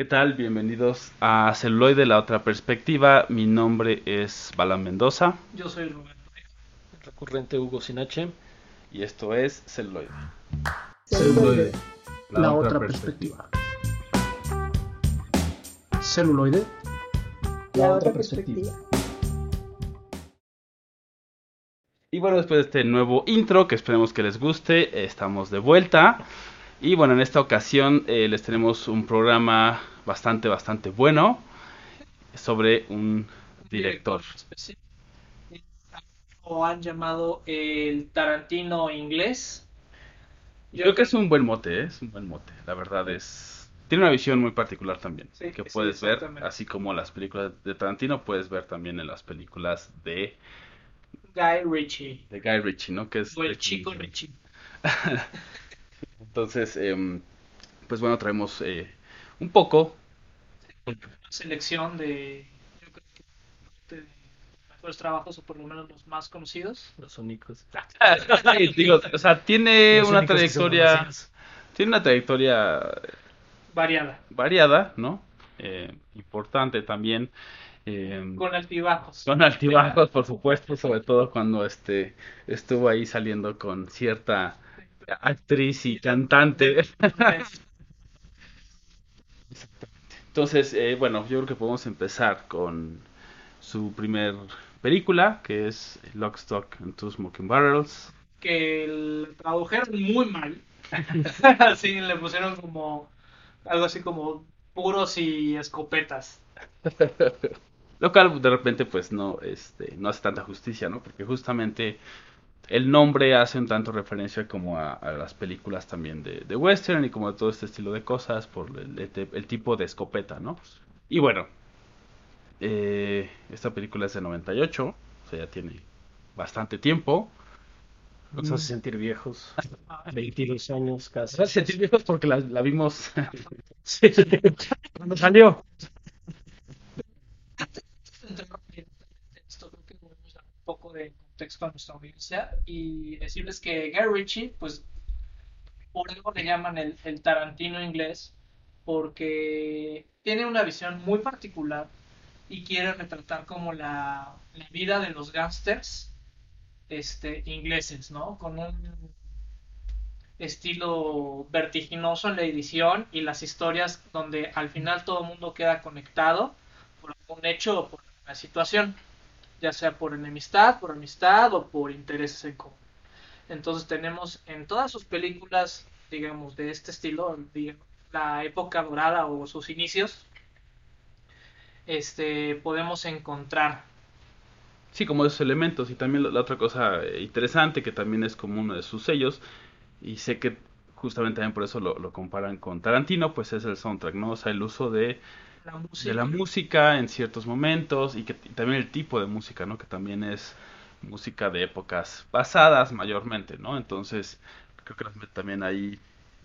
¿Qué tal? Bienvenidos a Celuloide, la otra perspectiva. Mi nombre es Balan Mendoza. Yo soy Roberto, el recurrente Hugo Sinache. Y esto es Celuloide. Celuloide, la, otra perspectiva. Celuloide, la otra perspectiva. Y bueno, después de este nuevo intro, que esperemos que les guste, estamos de vuelta. Y bueno, en esta ocasión eh, les tenemos un programa bastante, bastante bueno sobre un director. O han llamado el Tarantino inglés. Yo creo que es un buen mote, ¿eh? es un buen mote. La verdad es... Tiene una visión muy particular también, que puedes ver, así como las películas de Tarantino, puedes ver también en las películas de... Guy Ritchie. De Guy Ritchie, ¿no? Que es o el chico Ritchie. Entonces, em, pues bueno, traemos eh, un poco. Una selección de, yo creo que de mejores trabajos, o por lo menos los más conocidos. Los únicos. Digo, o sea, tiene Los una trayectoria. Tiene una trayectoria Variada. variada, ¿no? Eh, importante también. em, Con altibajos. Con altibajos, por supuesto, sobre todo cuando este estuvo ahí saliendo con cierta actriz y cantante. Entonces, eh, bueno, yo creo que podemos empezar con su primer película, que es Lock, Stock and Two Smoking Barrels. que el tradujeron muy mal. Así le pusieron como algo así como puros y escopetas. Lo cual de repente pues no, este, no hace tanta justicia, ¿no? Porque justamente el nombre hace un tanto referencia como a, a las películas también de, de western y como de todo este estilo de cosas por el, el- el tipo de escopeta, ¿no? Y bueno, eh, esta película es de 98, o sea, ya tiene bastante tiempo. Nos hace sentir viejos. 22 años casi. Nos hace sentir viejos porque la, la vimos Sí. Cuando salió. Esto creo que un poco de contexto a nuestra audiencia y decirles que Guy Ritchie, pues por algo le llaman el, el Tarantino inglés, porque tiene una visión muy particular y quiere retratar como la, la vida de los gángsters este, ingleses, ¿no? Con un estilo vertiginoso en la edición y las historias donde al final todo el mundo queda conectado por algún hecho o por una situación, ya sea por enemistad, por amistad o por intereses en común. Entonces tenemos en todas sus películas, digamos, de este estilo, la época dorada o sus inicios, este, podemos encontrar Sí, como esos elementos. Y también la, otra cosa eh, interesante, que también es como uno de sus sellos, y sé que justamente también por eso lo comparan con Tarantino, pues es el soundtrack, ¿no? O sea, el uso de, la música. de la música en ciertos momentos, y que y también el tipo de música, ¿no? Que también es música de épocas pasadas mayormente, ¿no? Entonces, creo que las mete también ahí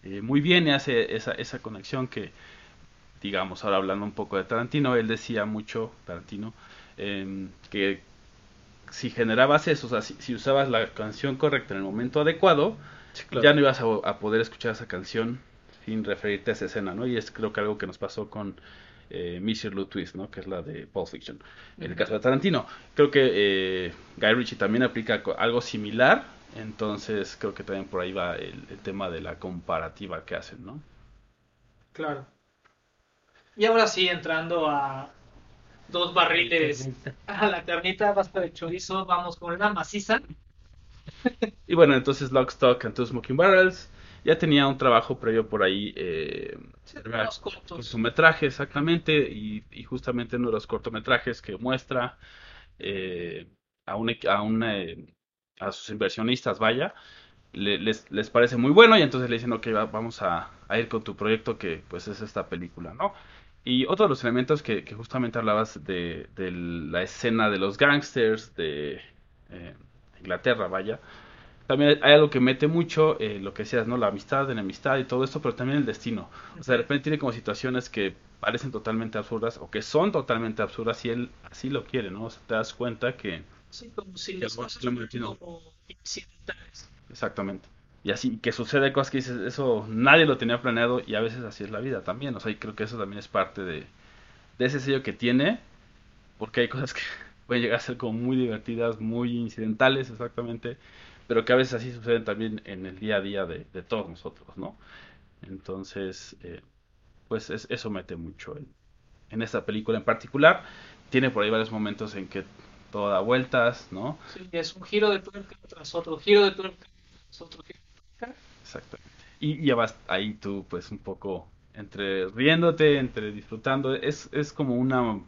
eh, muy bien y hace esa, esa conexión que, digamos, ahora hablando un poco de Tarantino, él decía mucho, Tarantino, em, que si generabas eso, o sea, si, si usabas la canción correcta en el momento adecuado, ya no ibas a, a poder escuchar esa canción sin referirte a esa escena, ¿no? Y es creo que algo que nos pasó con eh, Mr. Lou Twist, ¿no? Que es la de Pulp Fiction. En el caso de Tarantino, creo que eh, Guy Ritchie también aplica algo similar, entonces creo que también por ahí va el, el tema de la comparativa que hacen, ¿no? Claro. Y ahora sí, entrando a dos barriles a la carnita, basta de chorizo, vamos con una maciza. Y bueno, entonces Lock, Stock and Two Smoking Barrels ya tenía un trabajo previo por ahí, eh, Sí, cortos. cortometraje exactamente, y, y justamente uno de los cortometrajes que muestra eh, a, un, a, un, eh, a sus inversionistas, vaya, le- les, les parece muy bueno y entonces le dicen, ok, va- vamos a, a ir con tu proyecto que pues es esta película, ¿no? Y otro de los elementos que, que justamente hablabas de, de la escena de los gangsters de eh, Inglaterra, vaya, también hay algo que mete mucho, eh, lo que decías, ¿no? La amistad, enemistad y todo esto, pero también el destino. O sea, de repente tiene como situaciones que parecen totalmente absurdas o que son totalmente absurdas y él así lo quiere, ¿no? O sea, te das cuenta que... Sí, como si las cosas como incidentales. Exactamente. y así que sucede cosas que dices, eso nadie lo tenía planeado y a veces así es la vida también, o sea, y creo que eso también es parte de, de ese sello que tiene, porque hay cosas que pueden llegar a ser como muy divertidas, muy incidentales exactamente, pero que a veces así suceden también en el día a día de, de todos nosotros, ¿no? Entonces, eh, pues es, eso mete mucho en, en esta película en particular. Tiene por ahí varios momentos en que todo da vueltas, ¿no? Sí, es un giro de tuerca tras otro, giro de tuerca tras otro giro de tuerca. Exactamente. Y ya vas ahí tú, pues, un poco entre riéndote, entre disfrutando. Es, es como una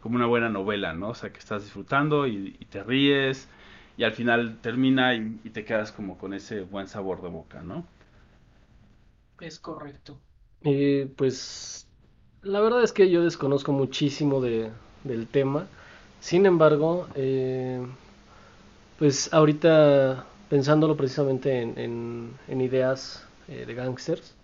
como una buena novela, ¿no? O sea, que estás disfrutando y, y te ríes y al final termina y, y, te quedas como con ese buen sabor de boca, ¿no? Es correcto. Eh, pues la verdad es que yo desconozco muchísimo de, del tema. Sin embargo, eh, pues ahorita pensándolo precisamente en, en, en ideas eh, de gangsters,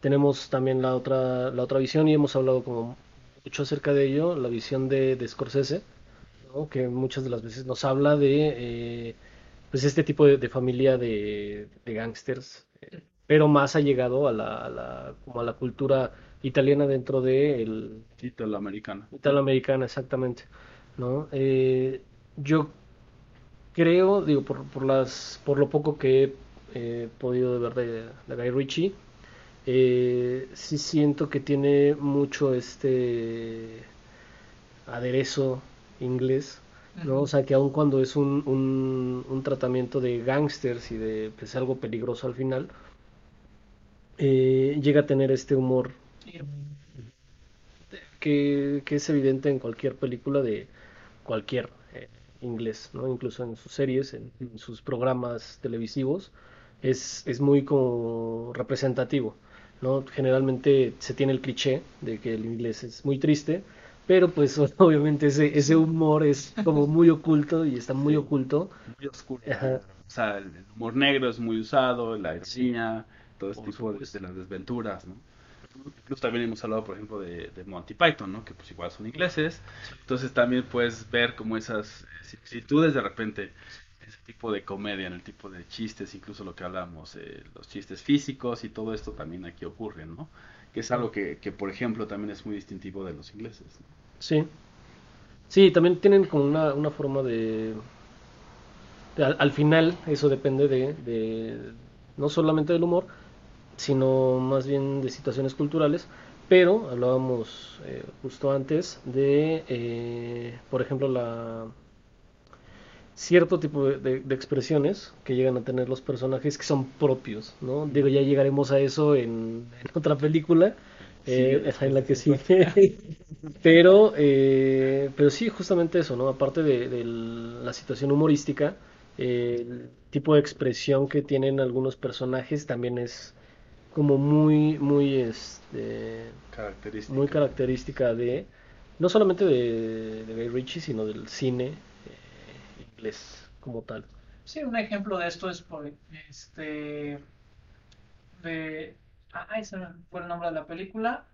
tenemos también la otra, la otra visión y hemos hablado como mucho acerca de ello, la visión de, de Scorsese, ¿no? que muchas de las veces nos habla de eh, pues este tipo de, de familia de, de gangsters, eh, pero más ha llegado a la, a la, como a la cultura italiana dentro de el Italoamericana. Italoamericana, exactamente, ¿no? Eh, yo creo, digo, por, por las, por lo poco que he eh, podido ver de, de Guy Ritchie, eh, sí siento que tiene mucho este aderezo inglés, ¿no? O sea, que aun cuando es un, un, un tratamiento de gángsters y de pues, algo peligroso al final, eh, llega a tener este humor que, que, es evidente en cualquier película de cualquier eh, inglés, ¿no? Incluso en sus series, en, en sus programas televisivos, es, es muy como representativo. ¿no? Generalmente se tiene el cliché de que el inglés es muy triste, pero pues obviamente ese, ese humor es como muy oculto y está muy Sí. oculto. Muy oscuro. Ajá. O sea, el humor negro es muy usado, la ironía, todo este tipo de, las desventuras, ¿no? Incluso también hemos hablado, por ejemplo, de, de Monty Python, ¿no? Que pues igual son ingleses. Entonces también puedes ver como esas similitudes de repente, ese tipo de comedia, en el tipo de chistes, incluso lo que hablamos, eh, los chistes físicos y todo esto también aquí ocurre, ¿no? Que es algo que, que, por ejemplo, también es muy distintivo de los ingleses, ¿no? Sí. Sí, también tienen como una, una forma de... al, al final eso depende de, no solamente del humor, sino más bien de situaciones culturales. Pero hablábamos eh, justo antes de, eh, por ejemplo, la cierto tipo de, de- expresiones que llegan a tener los personajes que son propios, ¿no? Digo, ya llegaremos a eso en otra película, eh, Sí, esa en la que sigue. Pero, eh, pero sí, justamente eso, ¿no? Aparte de, de la situación humorística, eh, el tipo de expresión que tienen algunos personajes también es como muy, muy, este, Característica. muy característica de, no solamente de, de Guy Ritchie, sino del cine eh, inglés como tal. Sí, un ejemplo de esto es por este de ah, ese fue el nombre de la película.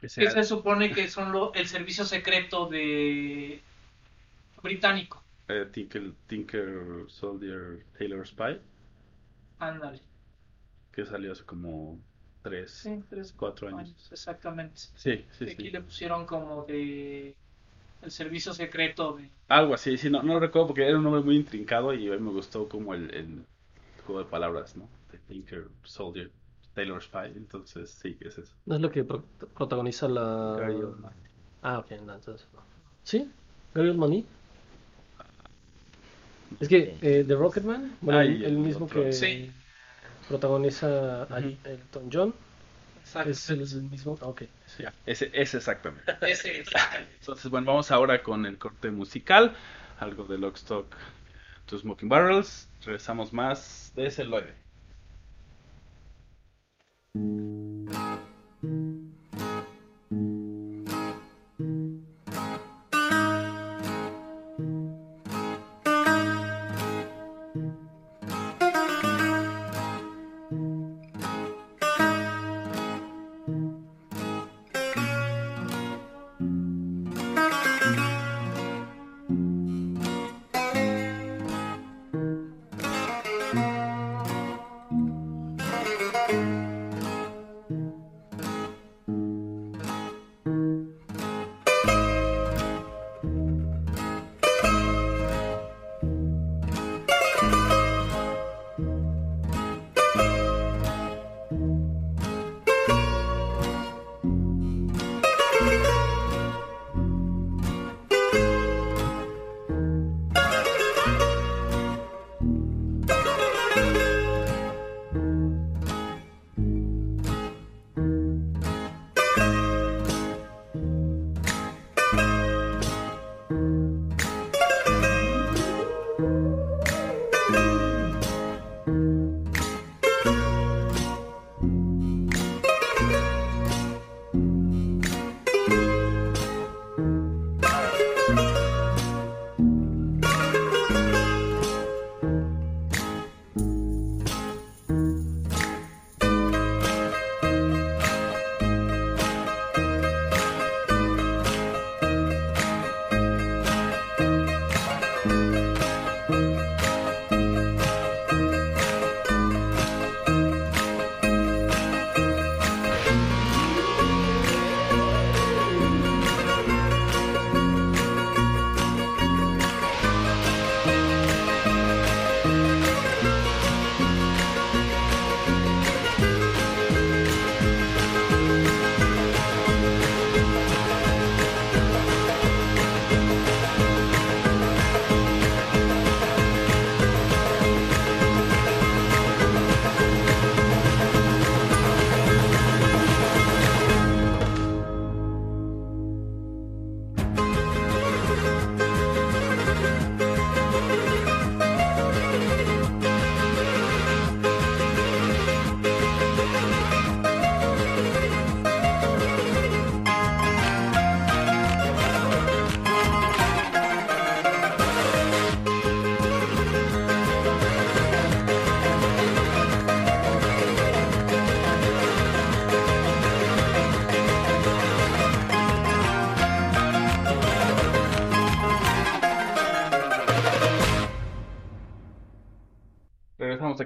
Que se supone que son lo, el servicio secreto de británico. eh, Tinker, Tinker Soldier Taylor Spy, Ándale. que salió hace como tres, Sí, tres, cuatro años. Exactamente. Sí, sí, Aquí sí. le pusieron como de el servicio secreto de Algo así, sí, no, no recuerdo porque era un nombre muy intrincado y a mí me gustó como el, el juego de palabras, ¿no? De Tinker Soldier Taylor Spy, entonces sí, es eso. ¿No es lo que pro- protagoniza la... Gary Oldman. Ah, ok, no, entonces no. ¿Sí? ¿Gary Oldman? Es que eh, The Rocketman, bueno, Ah, el, y el mismo otro. que Sí. protagoniza a. Elton John, Exacto. es el, el mismo. ah, Ok. Sí, ese, ese exactamente. Ese es. Entonces, bueno, vamos ahora con el corte musical, algo de Lockstock to Smoking Barrels. Regresamos más de celuloide. Thank you.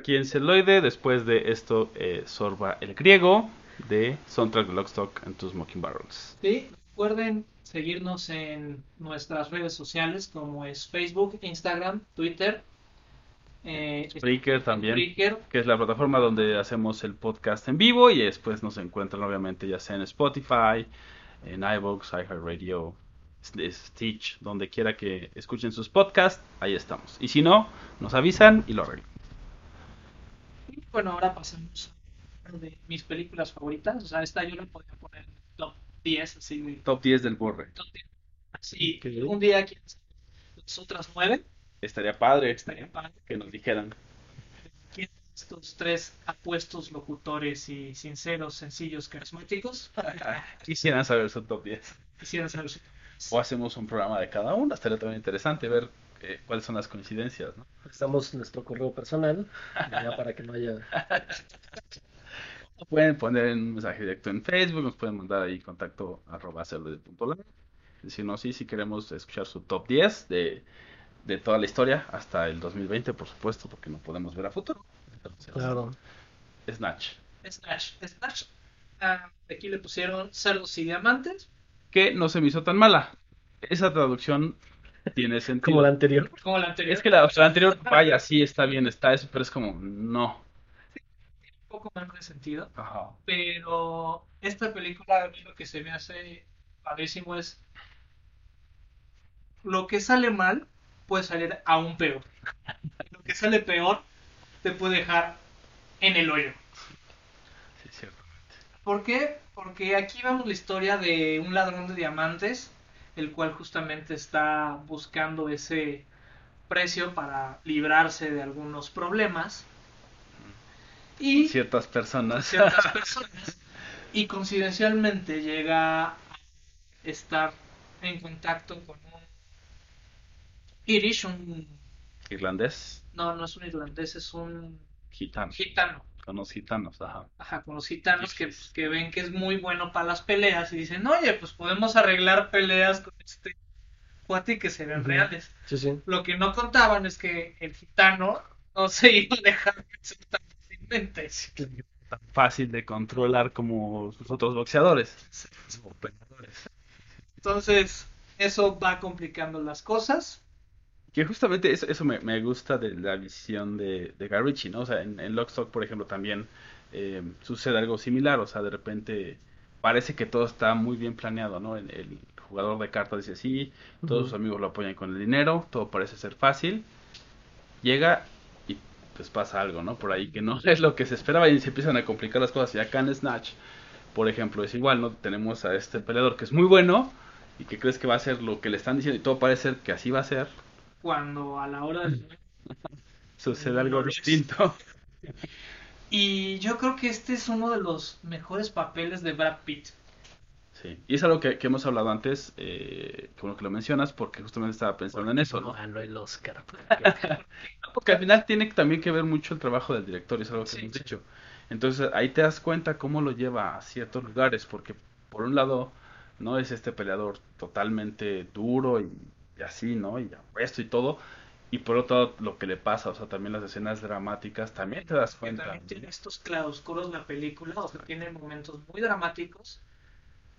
Aquí en Celoide. Después de esto, eh, sorba el griego de Soundtrack Lockstock and Two Smoking Barrels. Sí, recuerden seguirnos en nuestras redes sociales como es Facebook, Instagram, Twitter. Eh, Spreaker también, Spreaker. que es la plataforma donde hacemos el podcast en vivo y después nos encuentran obviamente ya sea en Spotify, en iVoox, iHeartRadio, Stitch, donde quiera que escuchen sus podcasts, ahí estamos. Y si no, nos avisan y lo arreglamos. Bueno, ahora pasamos a una de mis películas favoritas. O sea, esta yo la podría poner en el top 10, así de Top 10 del borre. top 10. Así, Ok. un día aquí las otras nueve, Estaría padre estaría padre. que nos dijeran. ¿Quién estos tres apuestos locutores y sinceros, sencillos, carismáticos Quisieran saber su top 10. quisieran saber su O hacemos un programa de cada uno. Estaría también interesante ver eh, cuáles son las coincidencias. ¿no? Estamos nuestro correo personal, ya para que no haya... Pueden poner un mensaje directo en Facebook, nos pueden mandar ahí contacto arroba. Decirnos sí, si queremos escuchar su top 10 de, de toda la historia hasta el 2020, por supuesto, porque no podemos ver a futuro. Entonces, Claro. Snatch. Snatch. Snatch. ah, aquí le pusieron cerdos y diamantes. Que no se me hizo tan mala. Esa traducción tiene sentido. Como la anterior. Como la anterior. Es que la, o sea, la anterior, vaya, sí, está bien, está eso, pero es como, no. un poco más de sentido. Ajá. Pero esta película a mí lo que se me hace padrísimo es lo que sale mal puede salir aún peor. Lo que sale peor te puede dejar en el hoyo. Sí, cierto. ¿Por qué? Porque aquí vemos la historia de un ladrón de diamantes, el cual justamente está buscando ese precio para librarse de algunos problemas. Y Ciertas personas. ciertas personas y coincidencialmente llega a estar en contacto con un Irish, un Irlandés, no, no es un irlandés, es un gitano. gitano, Con los gitanos, ajá. ajá, con los gitanos que, que ven que es muy bueno para las peleas y dicen, oye, pues podemos arreglar peleas con este cuate y que se ven reales. Sí, sí. Lo que no contaban es que el gitano no se iba a dejar vencer tan fácilmente. Tan fácil de controlar como sus otros boxeadores. Entonces, eso va complicando las cosas. Que justamente eso, eso me, me gusta de la visión de, de Guy Ritchie, ¿no? O sea, en, en Lockstock, por ejemplo, también eh, sucede algo similar. O sea, de repente parece que todo está muy bien planeado, ¿no? El, el jugador de cartas dice sí, todos sus amigos lo apoyan con el dinero, todo parece ser fácil. Llega y pues pasa algo, ¿no? Por ahí que no es lo que se esperaba y se empiezan a complicar las cosas. Y acá en Snatch, por ejemplo, es igual, ¿no? Tenemos a este peleador que es muy bueno y que crees que va a ser lo que le están diciendo y todo parece ser que así va a ser. Cuando a la hora de... Sucede algo distinto. Y yo creo que este es uno de los mejores papeles de Brad Pitt. Sí. Y es algo que, que hemos hablado antes, eh, que bueno que lo mencionas, porque justamente estaba pensando en eso, ¿no? Ganó el Oscar. Porque al final tiene también que ver mucho el trabajo del director, y es algo que Sí, hemos sí. dicho. Entonces ahí te das cuenta cómo lo lleva a ciertos lugares, porque por un lado no es este peleador totalmente duro y, y así, ¿no? Y apuesto y todo. Y por otro lado, lo que le pasa, o sea, también las escenas dramáticas, también te das cuenta. también tiene estos claroscuros la película, o sea, tiene momentos muy dramáticos,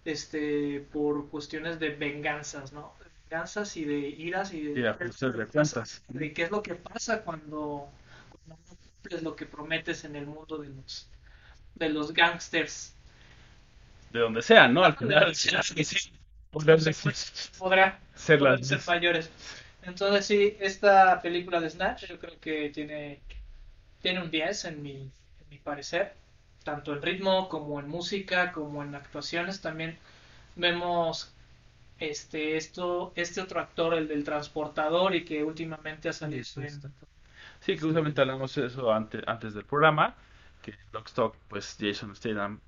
este, por cuestiones de venganzas, ¿no? De venganzas y de iras y de, Y de ajustes de cuentas. de qué es lo que pasa cuando, cuando no cumples lo que prometes en el mundo de los de los gangsters. De donde sea, ¿no? Al final. Sí, sí, sí. podrán Podrá ser podrán las ser mayores. Entonces sí, esta película de Snatch yo creo que tiene, tiene un 10 en mi, en mi parecer, tanto en ritmo como en música, como en actuaciones. También vemos este, esto, este otro actor, el del transportador, y que últimamente ha salido en... Sí, que justamente hablamos de eso antes, antes del programa, que Lockstock, pues Jason Statham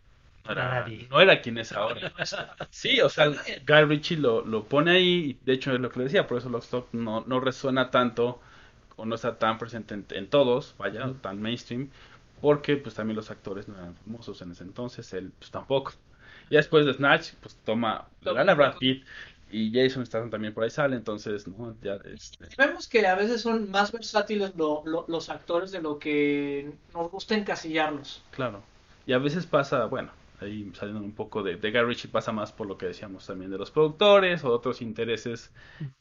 no era, Nadie. no era quien es ahora. Sí, o sea, Guy Ritchie lo, lo pone ahí, y de hecho es lo que le decía, por eso Lockstock no, no resuena tanto, o no está tan presente en, en todos, vaya, tan mainstream, porque pues también los actores no eran famosos en ese entonces, él pues tampoco. Y después de Snatch, pues toma, le gana un Brad. Pitt, Y Jason Statham también por ahí sale, entonces, ¿no? Ya, este, vemos que a veces son más versátiles lo- lo- los actores de lo que nos gusta encasillarlos. claro. Y a veces pasa, bueno, ahí saliendo un poco de, de Guy Ritchie pasa más por lo que decíamos también de los productores o otros intereses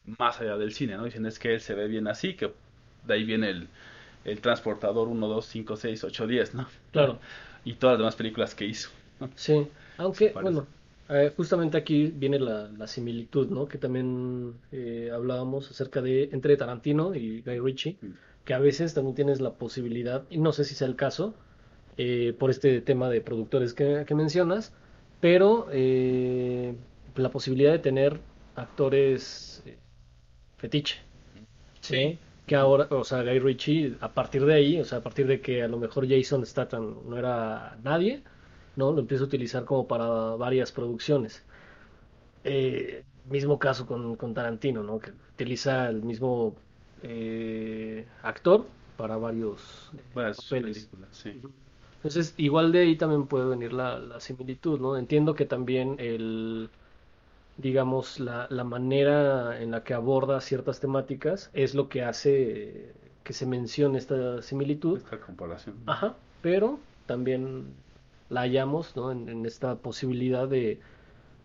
más allá del cine, ¿no? Dicen es que él se ve bien así, que de ahí viene el, el transportador 1, 2, 5, 6, 8, 10, ¿no? Claro, Y todas las demás películas que hizo. sí. Aunque, bueno, eh, justamente aquí viene la, la similitud, ¿no? Que también eh, hablábamos acerca de entre Tarantino y Guy Ritchie, Mm. que a veces también tienes la posibilidad, y no sé si sea el caso, eh, por este tema de productores que, que mencionas, pero eh, la posibilidad de tener actores eh, fetiche. Sí. Que ahora, o sea, Guy Ritchie, a partir de ahí, o sea, a partir de que a lo mejor Jason Statham no era nadie, ¿no? Lo empieza a utilizar como para varias producciones. Eh, mismo caso con, con Tarantino, ¿no? Que utiliza el mismo eh, actor para varios Varias papeles. películas, sí. Entonces, igual de ahí también puede venir la, la similitud, ¿no? Entiendo que también el, digamos, la, la manera en la que aborda ciertas temáticas es lo que hace que se mencione esta similitud. Esta comparación. Ajá, pero también la hallamos, ¿no? En, en esta posibilidad de,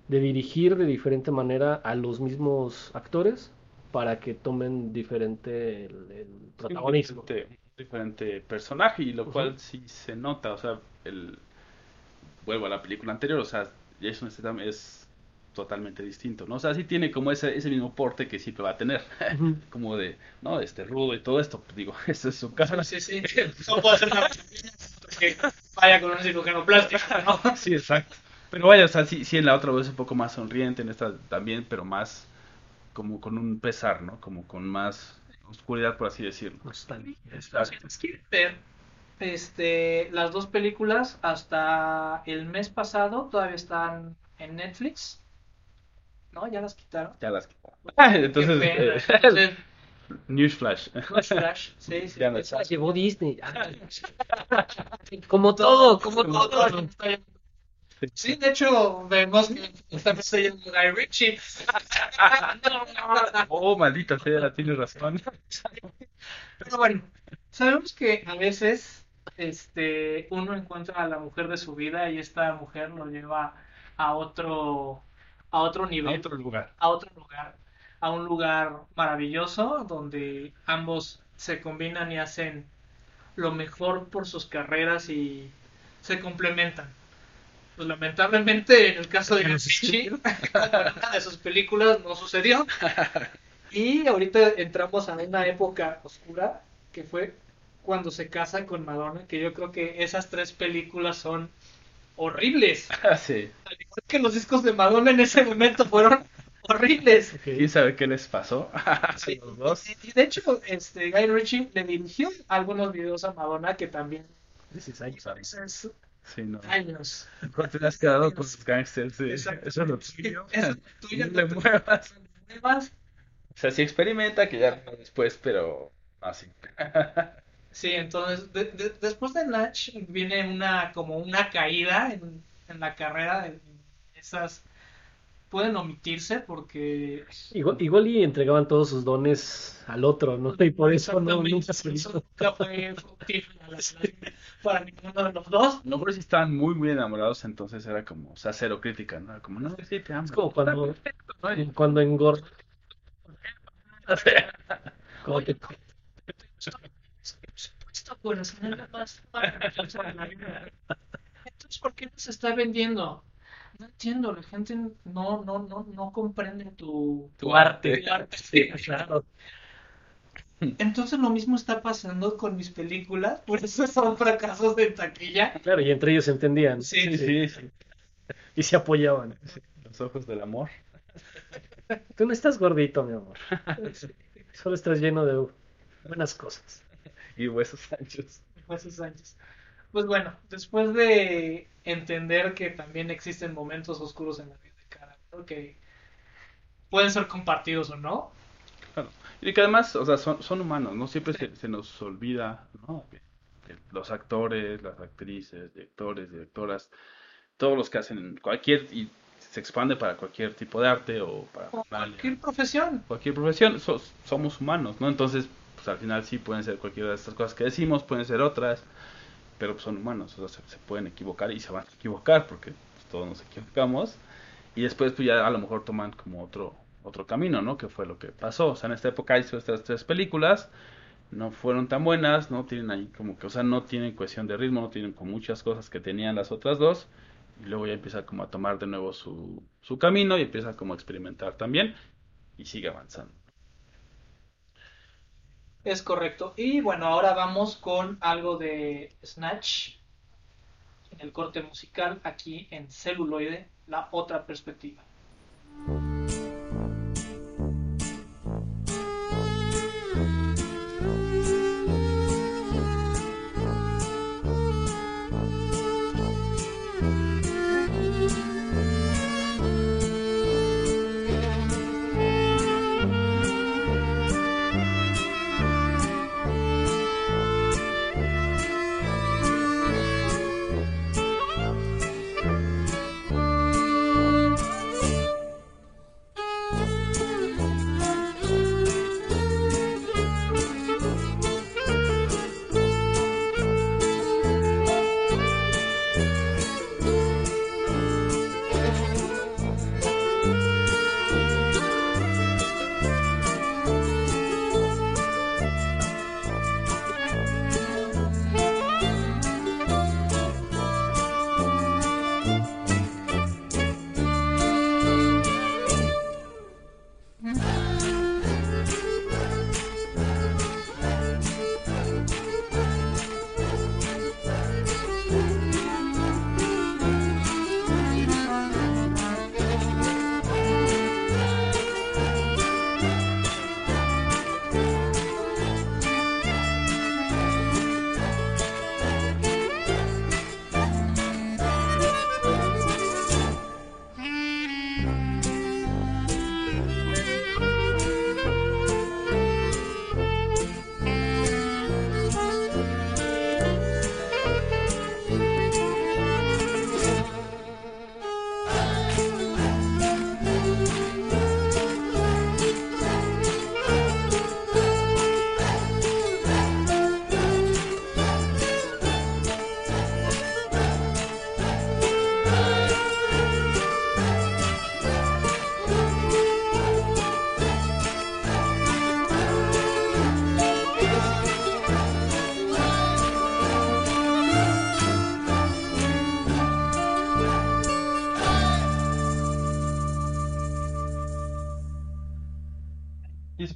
de dirigir de diferente manera a los mismos actores para que tomen diferente el, el protagonismo. Diferente, diferente personaje y lo cual sí se nota, o sea, el vuelvo a la película anterior, o sea, Jason Statham es totalmente distinto, ¿no? O sea, sí tiene como ese, ese mismo porte que siempre va a tener, como de, no, este rudo y todo esto, pues digo, eso es su casa. Sí, sí, sí. No puede ser una que vaya con un cirujano plástico, ¿no? Sí, exacto. Pero vaya, o sea, sí, sí en la otra vez un poco más sonriente, en esta también, pero más como con un pesar, ¿no? Como con más oscuridad, por así decirlo. Nostalgia. Exacto. Si quieren ver este, las dos películas hasta el mes pasado todavía están en Netflix. ¿No? Ya las quitaron. Ya las Entonces, Qué pena. eh, Entonces, Newsflash. no es Flash. Sí, sí. Ya no Se la llevó Disney. Como todo, como todo. Sí, de hecho, vemos que se llama Guy Ritchie. Oh, maldita sea, tienes razón. Pero bueno, sabemos que a veces este, uno encuentra a la mujer de su vida y esta mujer lo lleva a otro, a otro A nivel, otro lugar. a otro lugar, a un lugar maravilloso donde ambos se combinan y hacen lo mejor por sus carreras y se complementan. Pues lamentablemente en el caso de Ritchie, una de sus películas no sucedió. Y ahorita entramos a una época oscura que fue cuando se casa con Madonna, que yo creo que esas tres películas son horribles. sí. Al igual que los discos de Madonna en ese momento fueron horribles. ¿Quién sabe qué les pasó? Sí, Los dos. Y, y de hecho, este Guy Ritchie le dirigió algunos videos a Madonna que también Sí, no. años. ¿Cuánto te has quedado con los gangsters? Sí. Exacto. Eso es lo tuyo. Eso es lo tuyo, No le muevas. Nuevas. O sea, sí experimenta, que ya no después, pero así. Sí, entonces de- de- después de Natch viene una como una caída en, en la carrera de esas pueden omitirse porque Igual, igual y entregaban todos sus dones al otro, ¿no? Y por eso no, nunca se hizo. nunca fue para ninguno de los dos. Lo mejor si estaban muy, muy enamorados, entonces era como, o sea, cero crítica, ¿no? Era Como, no, sí, te amo. Es como cuando, perfecto, ¿no? cuando engorda. Como vida. Entonces, ¿por qué no se está vendiendo? No entiendo, la gente no, no, no, no comprende tu, Tu arte. tu arte. Sí, claro. Entonces lo mismo está pasando con mis películas, por eso son fracasos de taquilla. Claro, y entre ellos se entendían. Sí, Sí, sí. Y se apoyaban. Los ojos del amor. Tú no estás gordito, mi amor. Solo estás lleno de buenas cosas. Y huesos anchos. Esos años. Pues bueno, después de entender que también existen momentos oscuros en la vida de cada uno que pueden ser compartidos o no, Claro. Y que además, o sea, son, son humanos, ¿no? Siempre se, se nos olvida, ¿no? Los actores, las actrices, directores, directoras, todos los que hacen cualquier, y se expande para cualquier tipo de arte o para cualquier profesión. Cualquier profesión, somos humanos, ¿no? Entonces, pues al final sí pueden ser cualquiera de estas cosas que decimos, pueden ser otras, pero son humanos, o sea, se, pueden equivocar y se van a equivocar porque todos nos equivocamos y después pues ya a lo mejor toman como otro otro camino, ¿no? Que fue lo que pasó. O sea, en esta época hizo estas tres películas, no fueron tan buenas, no tienen ahí como que, o sea, no tienen cohesión de ritmo, no tienen con muchas cosas que tenían las otras dos y luego ya empieza como a tomar de nuevo su, su camino y empieza como a experimentar también y sigue avanzando. Es correcto. Y bueno, ahora vamos con algo de Snatch en el corte musical aquí en celuloide, la otra perspectiva.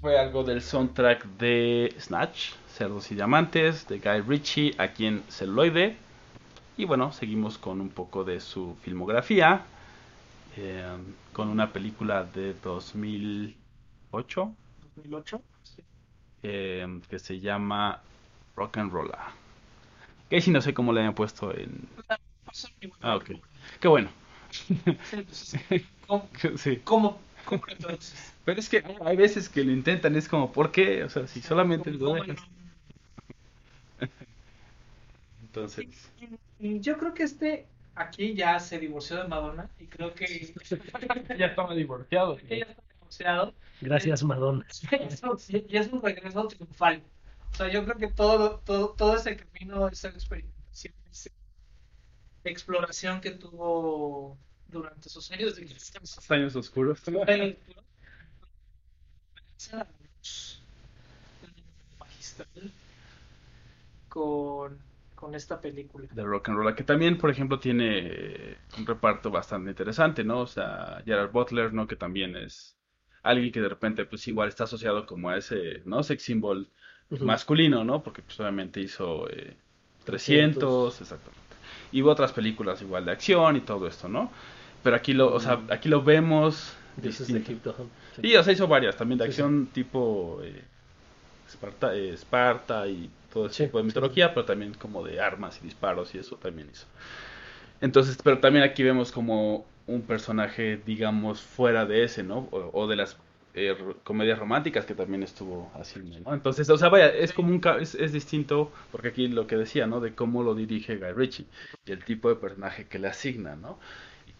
Del soundtrack de Snatch, Cerdos y Diamantes, de Guy Ritchie, aquí en celuloide. Y bueno, seguimos con un poco de su filmografía, eh, con una película de 2008, 2008 eh, que se llama Rock and Roller. Que si no sé cómo le hayan puesto en... Ah, ok. Qué bueno. Sí, ¿Cómo, Pero es que hay veces que lo intentan, es como, ¿por qué? O sea, si solamente lo dejas. Entonces. Yo creo que este aquí ya se divorció de Madonna y creo que. ya estaba divorciado. ya está divorciado. Gracias, Madonna. y es un regreso triunfal. O sea, yo creo que todo, todo, todo ese camino, esa experimentación, esa exploración que tuvo durante sus años de Esos años oscuros con, con esta película. De Rock and Roll, que también, por ejemplo, tiene un reparto bastante interesante, ¿no? O sea, Gerard Butler, ¿no? Que también es alguien que de repente, pues igual está asociado como a ese, ¿no? Sex symbol masculino, ¿no? Porque pues obviamente hizo 300, eh, exactamente. Y hubo otras películas igual de acción y todo esto, ¿no? Pero aquí lo, o sea, aquí lo vemos y o sea, hizo varias también de acción tipo eh, Esparta, eh, Esparta y todo ese tipo de mitología, pero también como de armas y disparos y eso también hizo. Entonces, pero también aquí vemos como un personaje, digamos, fuera de ese, ¿no? O, de las eh, comedias románticas que también estuvo haciendo, ¿no? Entonces, o sea, vaya, es como un es, es, distinto, porque aquí lo que decía, ¿no? De cómo lo dirige Guy Ritchie y el tipo de personaje que le asigna, ¿no?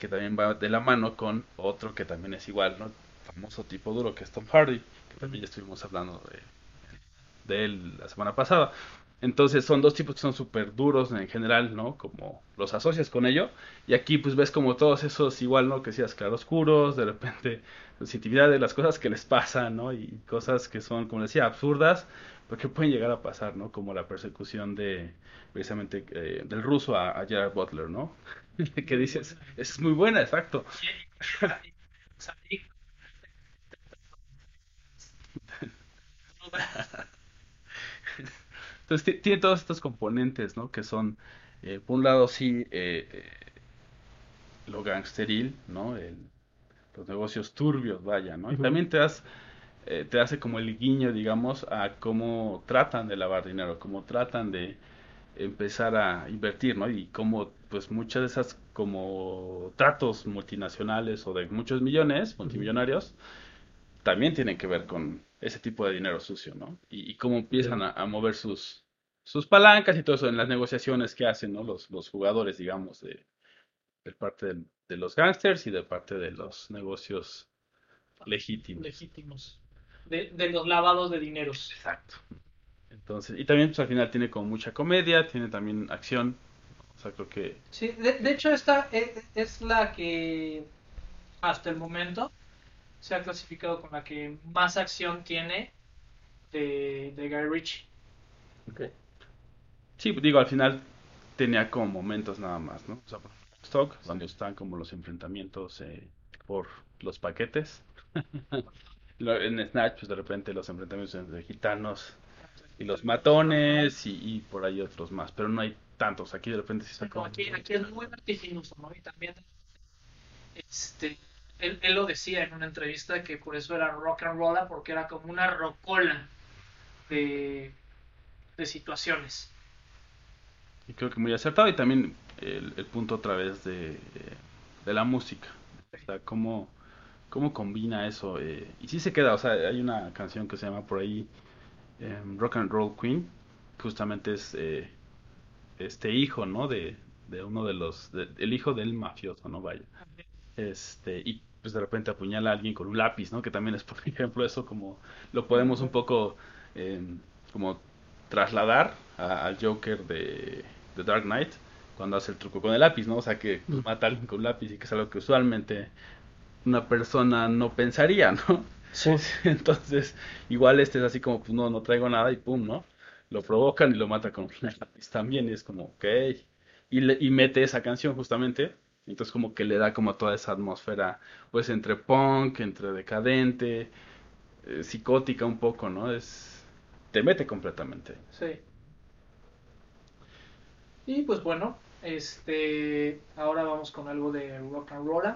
Que también va de la mano con otro que también es igual, ¿no? famoso tipo duro que es Tom Hardy, que también ya estuvimos hablando de, de él la semana pasada. Entonces son dos tipos que son súper duros en general, ¿no? Como los asocias con ello. Y aquí pues ves como todos esos igual, ¿no? Que decías claroscuros, de repente pues, intimidades, las cosas que les pasan, ¿no? Y cosas que son, como decía, absurdas, pero que pueden llegar a pasar, ¿no? Como la persecución de, precisamente, eh, del ruso a, a, Gerard Butler, ¿no? que dices, es muy buena, exacto. Entonces tiene todos estos componentes, ¿no? Que son, eh, por un lado, sí, eh, eh, lo gangsteril, ¿no? El, los negocios turbios, vaya, ¿no? Y también te, das, te hace como el guiño, digamos, a cómo tratan de lavar dinero, cómo tratan de empezar a invertir, ¿no? Y cómo, pues, muchas de esas como tratos multinacionales o de muchos millones, multimillonarios, también tienen que ver con ese tipo de dinero sucio, ¿no? Y, cómo empiezan a, mover sus, sus palancas y todo eso en las negociaciones que hacen, ¿no? Los, los jugadores, digamos, de, parte de, los gángsters y de parte de los negocios legítimos. Legítimos. De, de los lavados de dineros. Exacto. Entonces, y también pues al final tiene como mucha comedia, tiene también acción. O sea, creo que... Sí, de, de hecho esta es, es la que hasta el momento se ha clasificado con la que más acción tiene de, de Guy Ritchie. Okay. Sí, digo, al final tenía como momentos nada más, ¿no? O sea, Stock, donde están como los enfrentamientos eh, por los paquetes. en Snatch, pues de repente los enfrentamientos entre gitanos y los matones y, por ahí otros más, pero no hay tantos. Aquí de repente sí está como... Aquí, aquí es muy vertiginoso, ¿no? Y también este él, lo decía en una entrevista que por eso era rock and roll, porque era como una rocola de, situaciones. Y creo que muy acertado y también el, punto a través de, de la música. O sea, cómo, cómo combina eso. Eh, y sí se queda, o sea, hay una canción que se llama por ahí em, Rock and Roll Queen, justamente es eh, este hijo, ¿no? De, de uno de los, el hijo del mafioso, ¿no? Vaya. Este, y pues de repente apuñala a alguien con un lápiz, ¿no? Que también es, por ejemplo, eso como lo podemos un poco em, como trasladar al Joker de, Dark Knight cuando hace el truco con el lápiz, ¿no? O sea, que pues, mata a alguien con un lápiz y que es algo que usualmente una persona no pensaría, ¿no? Sí. Entonces, igual este es así como, pues no, no traigo nada y pum, ¿no? Lo provocan y lo mata con un lápiz también y es como, ok. Y, y mete esa canción justamente entonces como que le da como toda esa atmósfera, pues entre punk, entre decadente, eh, psicótica un poco, ¿no? Es te mete completamente. Sí. Y pues bueno, este ahora vamos con algo de rock and roll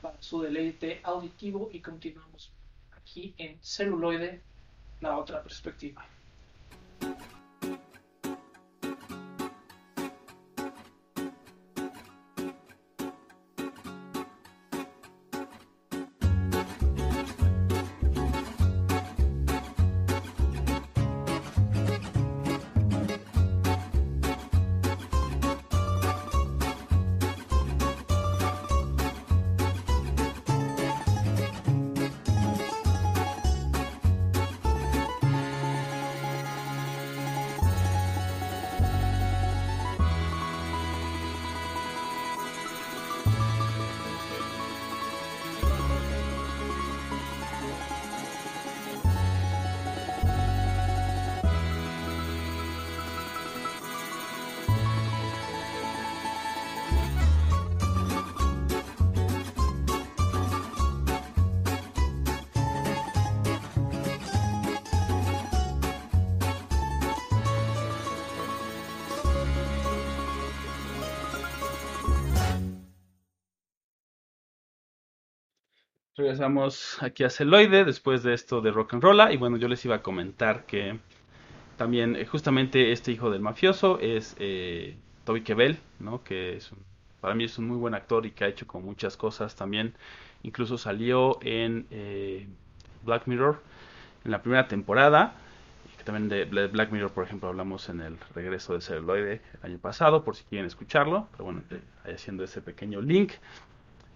para su deleite auditivo y continuamos aquí en celuloide, la otra perspectiva. Regresamos aquí a Celoide después de esto de Rock and Roll. Y bueno, yo les iba a comentar que también eh, justamente este hijo del mafioso es eh, Toby Kebbell, ¿no? que es para mí es un muy buen actor y que ha hecho con muchas cosas también. Incluso salió en eh, Black Mirror en la primera temporada. también de Bla- Black Mirror, por ejemplo, hablamos en el regreso de celuloide el año pasado, por si quieren escucharlo. Pero bueno, haciendo ese pequeño link.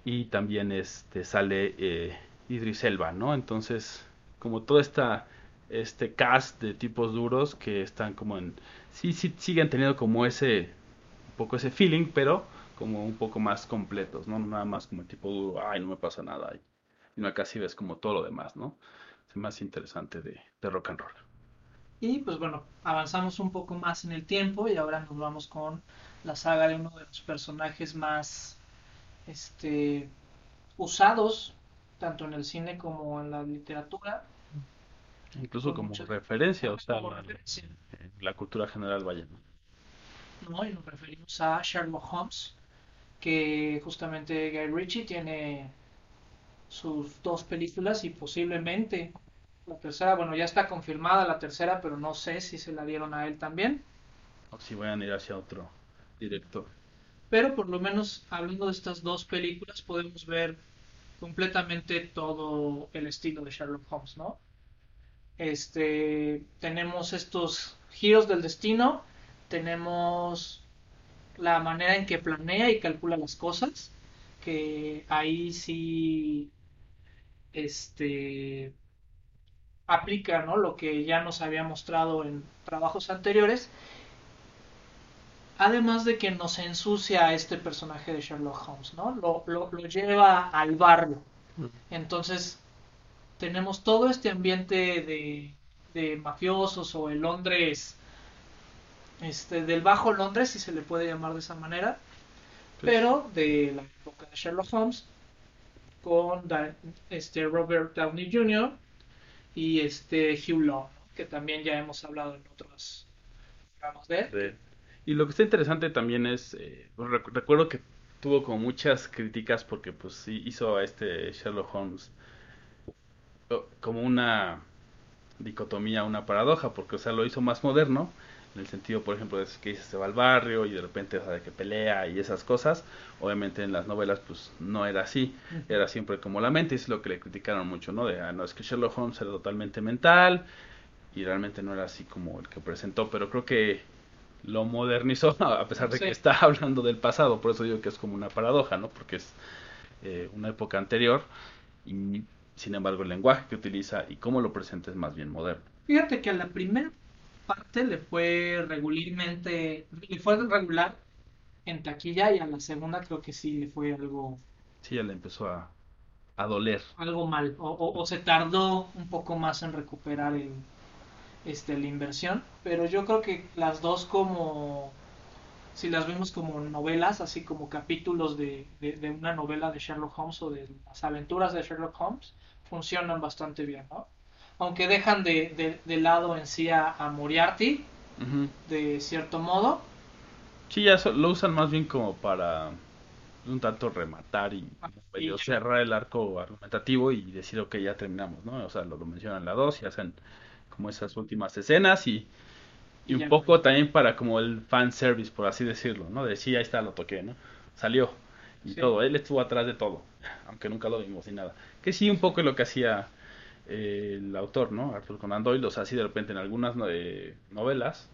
Y también este sale eh, Idris Elba, ¿no? Entonces, como todo esta, este cast de tipos duros que están como en... Sí, sí, siguen teniendo como ese, un poco ese feeling, pero como un poco más completos, ¿no? Nada más como tipo duro, ay, no me pasa nada. Y no acá sí ves como todo lo demás, ¿no? Es más interesante de, de rock and roll. Y pues bueno, avanzamos un poco más en el tiempo y ahora nos vamos con la saga de uno de los personajes más este, usados, tanto en el cine como en la literatura. Incluso como mucho- referencia, o sea, como la, cultura general, vaya. ¿no? Y nos referimos a Sherlock Holmes, que justamente Guy Ritchie tiene sus dos películas y posiblemente la tercera, bueno, ya está confirmada la tercera, pero no sé si se la dieron a él también. O si vayan a ir hacia otro director. Pero por lo menos hablando de estas dos películas podemos ver completamente todo el estilo de Sherlock Holmes, ¿no? Este, tenemos estos giros del destino, tenemos la manera en que planea y calcula las cosas, que ahí sí este aplica, ¿no? Lo que ya nos había mostrado en trabajos anteriores. Además de que nos ensucia a este personaje de Sherlock Holmes, ¿no? Lo, lo, lo lleva al barrio. Entonces, tenemos todo este ambiente de, de mafiosos o el Londres, este, del bajo Londres, si se le puede llamar de esa manera, Pues, pero de la época de Sherlock Holmes, con este, Robert Downey Jr. y este Hugh Law, ¿no? que también ya hemos hablado en otros programas de él. de- Y lo que está interesante también es, eh, pues, recu- recuerdo que tuvo como muchas críticas porque pues sí hizo a este Sherlock Holmes como una dicotomía, una paradoja, porque o sea, lo hizo más moderno, en el sentido, por ejemplo, de que se va al barrio y de repente o sea, de que pelea y esas cosas. Obviamente en las novelas pues no era así, era siempre como la mente, es lo que le criticaron mucho, ¿no? De, ah, no, es que Sherlock Holmes era totalmente mental y realmente no era así como el que presentó, pero creo que lo modernizó a pesar de Sí. que está hablando del pasado, por eso digo que es como una paradoja, ¿no? Porque es eh, una época anterior y sin embargo el lenguaje que utiliza y cómo lo presenta es más bien moderno. Fíjate que a la primera parte le fue regularmente, le fue regular en taquilla y a la segunda creo que sí le fue algo, Sí, ya le empezó a, a doler. algo mal o, o- o se tardó un poco más en recuperar el, este, la inversión, pero yo creo que las dos como, si las vemos como novelas, así como capítulos de, de, de una novela de Sherlock Holmes o de las aventuras de Sherlock Holmes, funcionan bastante bien, ¿no? Aunque dejan de, de, lado en sí a, a Moriarty, de cierto modo. Sí, ya so- lo usan más bien como para un tanto rematar y Ah, y cerrar el arco argumentativo y decir, ok, ya terminamos, ¿no? O sea, lo, lo mencionan en la 2 y hacen como esas últimas escenas y, y un poco también para como el fan service, por así decirlo, ¿no? De sí, ahí está, lo toqué, ¿no? Salió y Sí. todo, él estuvo atrás de todo, aunque nunca lo vimos ni nada. Que sí, un poco es lo que hacía eh, el autor, ¿no? Arthur Conan Doyle, o sea, así de repente en algunas eh, novelas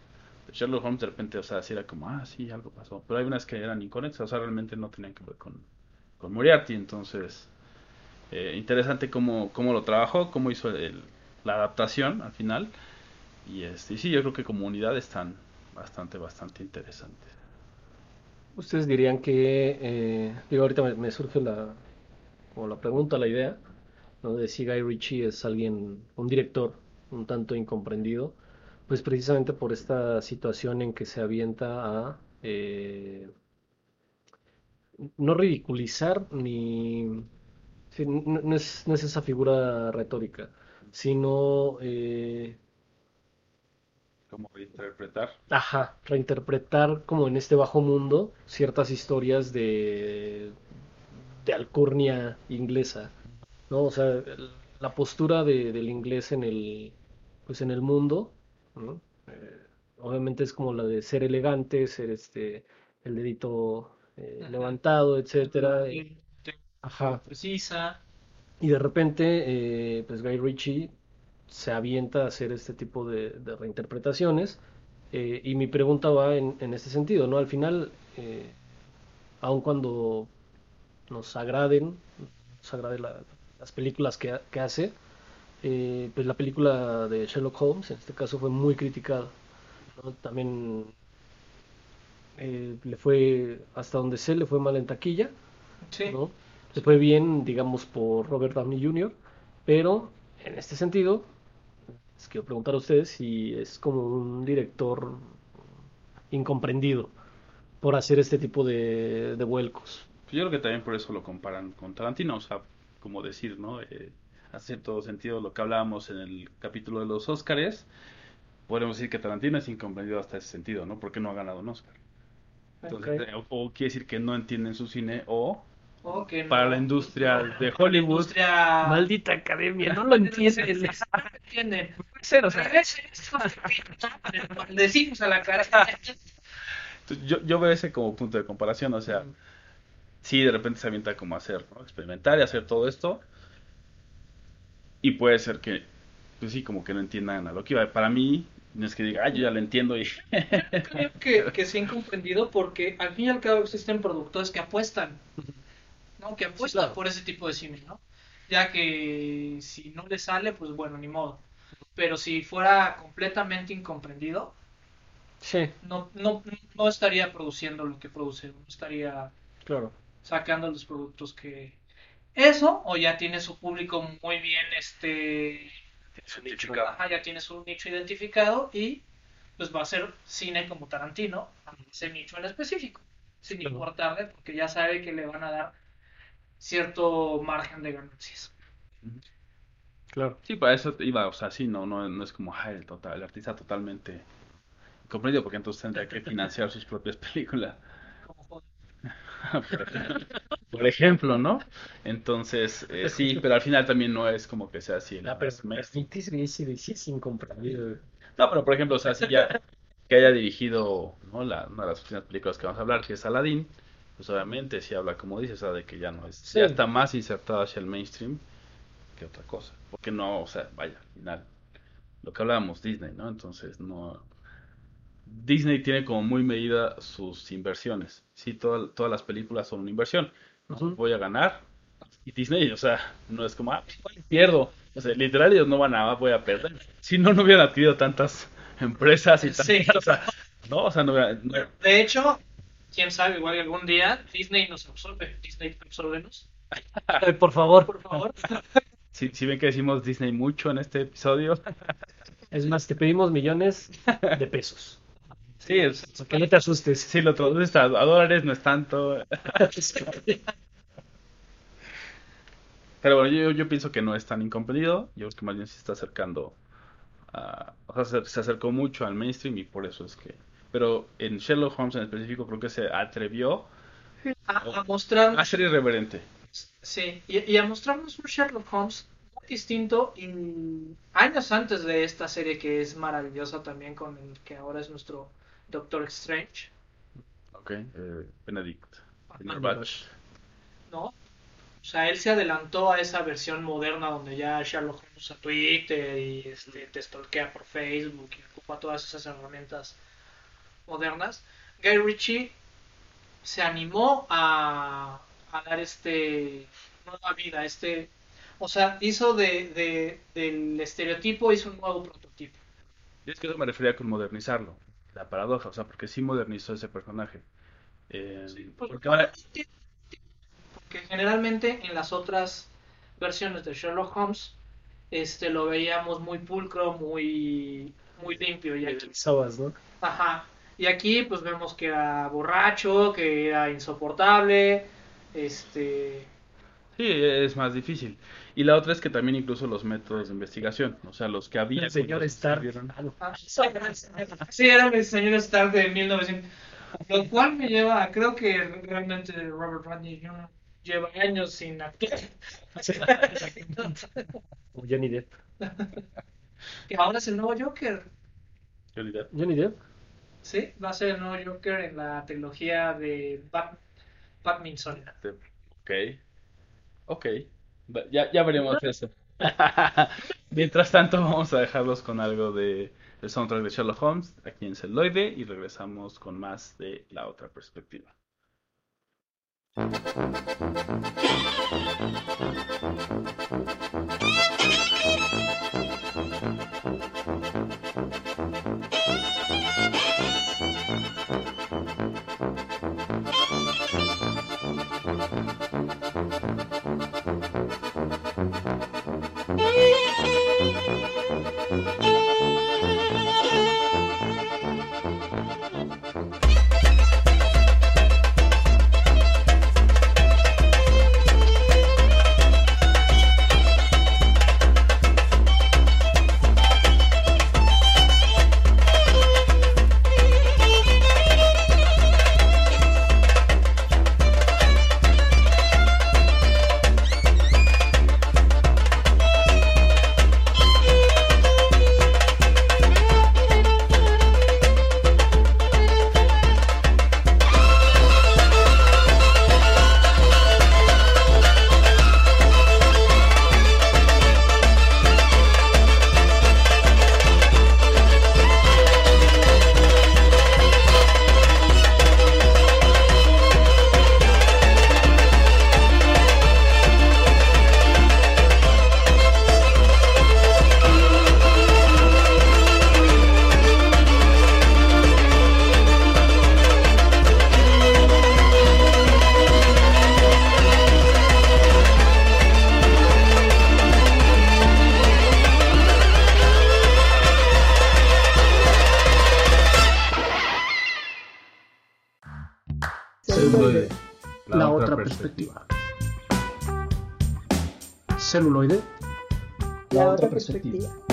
de Sherlock Holmes de repente, o sea, sí era como, ah, sí, algo pasó. Pero hay unas que eran inconexas, o sea, realmente no tenían que ver con, con Moriarty. Entonces, eh, interesante cómo, cómo lo trabajó, cómo hizo el- la adaptación al final. Y este, sí, yo creo que como unidad están bastante, bastante interesantes. Ustedes dirían que, eh, digo, ahorita me, surge la, como la pregunta, la idea, ¿no? De si Guy Ritchie es alguien, un director un tanto incomprendido, pues precisamente por esta situación en que se avienta a eh, no ridiculizar ni... no, no es esa figura retórica, sino... eh, ¿Cómo interpretar? Ajá, reinterpretar como en este bajo mundo ciertas historias de, de alcurnia inglesa, ¿no? O sea, el- la postura de- del inglés en el, pues en el mundo, ¿no? Eh, obviamente es como la de ser elegante, ser este, el dedito eh, levantado, etcétera. Te- Ajá. Precisa. Y de repente, eh, pues Guy Ritchie se avienta a hacer este tipo de, de reinterpretaciones. Eh, y mi pregunta va en, en este sentido, ¿no? Al final, eh, aun cuando nos agraden, nos agrade la- las películas que, que hace, eh, pues la película de Sherlock Holmes, en este caso, fue muy criticada. ¿no? También eh, le fue, hasta donde sé, le fue mal en taquilla, Sí. ¿no? Le fue bien, digamos, por Robert Downey Jr., pero en este sentido, les quiero preguntar a ustedes si es como un director incomprendido por hacer este tipo de, de vuelcos. Yo creo que también por eso lo comparan con Tarantino, o sea, como decir, ¿no? Eh, hace todo sentido lo que hablábamos en el capítulo de los Óscares. Podemos decir que Tarantino es incomprendido hasta ese sentido, ¿no? Porque no ha ganado un Óscar. Entonces, Ok. eh, o, o quiere decir que no entienden su cine, o O que no- para la industria de Hollywood, industria... Maldita academia, no lo entienden. No lo entienden. Puede ser, o sea, Regresen estos pinches, Decimos a la cara. Yo, yo veo ese como punto de comparación, o sea, sí, de repente se avienta como a hacer, ¿no? Experimentar y hacer todo esto. Y puede ser que, pues sí, como que no entiendan a lo que iba. Para mí, no es que diga, ah, yo ya lo entiendo y... Creo que, que sea incomprendido porque al fin y al cabo existen productores que apuestan, ¿no? Que apuestan claro. por ese tipo de cine, ¿no? Ya que si no le sale, pues bueno, ni modo. Pero si fuera completamente incomprendido, sí, no, no, no estaría produciendo lo que produce, no estaría claro. sacando los productos que... Eso, o ya tiene su público muy bien, este... Ajá, ya tiene su nicho identificado y pues va a ser cine como Tarantino, a ese nicho en específico, sin Claro. importarle, porque ya sabe que le van a dar cierto margen de ganancias. Claro. Sí, para eso iba, o sea, sí, no, no, no es como, ah, el, total, el artista totalmente comprendido, porque entonces tendría que financiar sus propias películas. Por ejemplo, ¿no? Entonces, eh, sí, pero al final también no es como que sea así. sí es incomprendido. No, pero por ejemplo, o sea, si ya que haya dirigido, ¿no? La, una de las últimas películas que vamos a hablar, que es Aladdin, pues obviamente sí habla, como dices, o sea, de que ya no es, Sí. ya está más insertado hacia el mainstream que otra cosa. Porque no, o sea, vaya, al final, lo que hablábamos, Disney, ¿no? Entonces, no. Disney tiene como muy medida sus inversiones. Sí, toda- todas las películas son una inversión. Voy a ganar. Y Disney, o sea, no es como, ah, pues, ¿cuál pierdo? O sea, literal, ellos no van a, voy a perder. Si no, no hubieran adquirido tantas empresas y Sí. tantas, o sea, no, o sea, no hubieran- no- De hecho, quién sabe, igual algún día Disney nos absorbe, Disney absorbenos, Ay, por favor. por favor. si, si ven que decimos Disney mucho en este episodio, Es más, te pedimos millones de pesos. sí, es, que no te asustes. si lo traduces a, a dólares no es tanto. Pero bueno, yo, yo pienso que no es tan incomprendido. Yo creo que más bien se está acercando a... O sea, se, se acercó mucho al mainstream y por eso es que... Pero en Sherlock Holmes en específico creo que se atrevió A, a mostrar, a ser irreverente. sí, y, y a mostrarnos un Sherlock Holmes muy distinto y años antes de esta serie que es maravillosa también con el que ahora es nuestro Doctor Strange, Ok. Eh, Benedict. Cumberbatch. ¿no? O sea, él se adelantó a esa versión moderna donde ya Sherlock Holmes usa Twitter y este, te stalkea por Facebook y ocupa todas esas herramientas modernas. Guy Ritchie se animó a, a dar este nueva vida, este, o sea, hizo de, de- del estereotipo, hizo un nuevo prototipo. Y es que eso me refería con modernizarlo. La paradoja, o sea, porque sí modernizó ese personaje. Eh, Pues, porque ahora, Porque generalmente en las otras versiones de Sherlock Holmes, este lo veíamos muy pulcro, muy, muy limpio. Y aquí, Sabas, ¿no? ajá. Y aquí pues vemos que era borracho, que era insoportable, este Sí, es más difícil. Y la otra es que también incluso los métodos de investigación, o sea, los que había... El señor Stark. Ah, ah, sí era el señor Stark de 1900. Lo cual me lleva, creo que realmente Robert Rodney Jr. lleva años sin actuar. O Johnny Depp. Y ahora es el nuevo Joker. Johnny Depp. Johnny Depp. Sí, va a ser el nuevo Joker en la trilogía de Bat Pattinson. Ok. Ok. Ya, ya veremos eso. Mientras tanto, vamos a dejarlos con algo de el soundtrack de Sherlock Holmes aquí en Celoide y regresamos con más de la otra perspectiva. Celuloide, la, otra perspectiva. Celuloide, la otra perspectiva.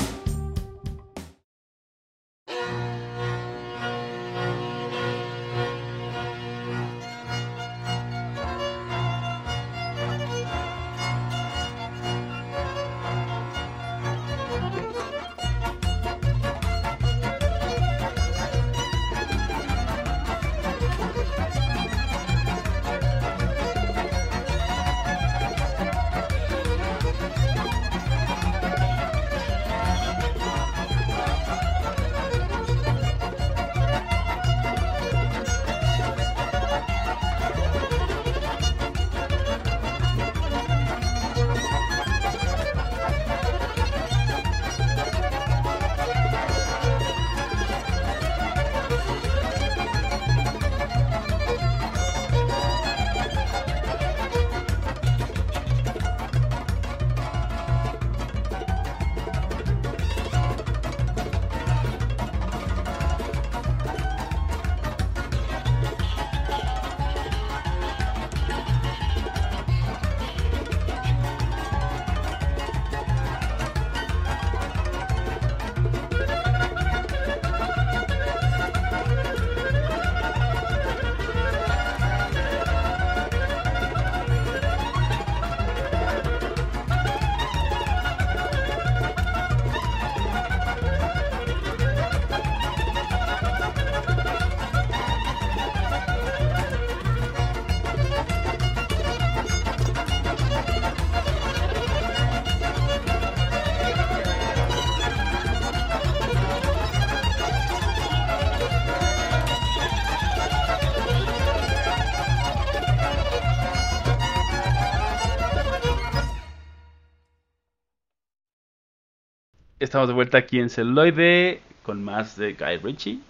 Estamos de vuelta aquí en Celuloide con más de Guy Ritchie.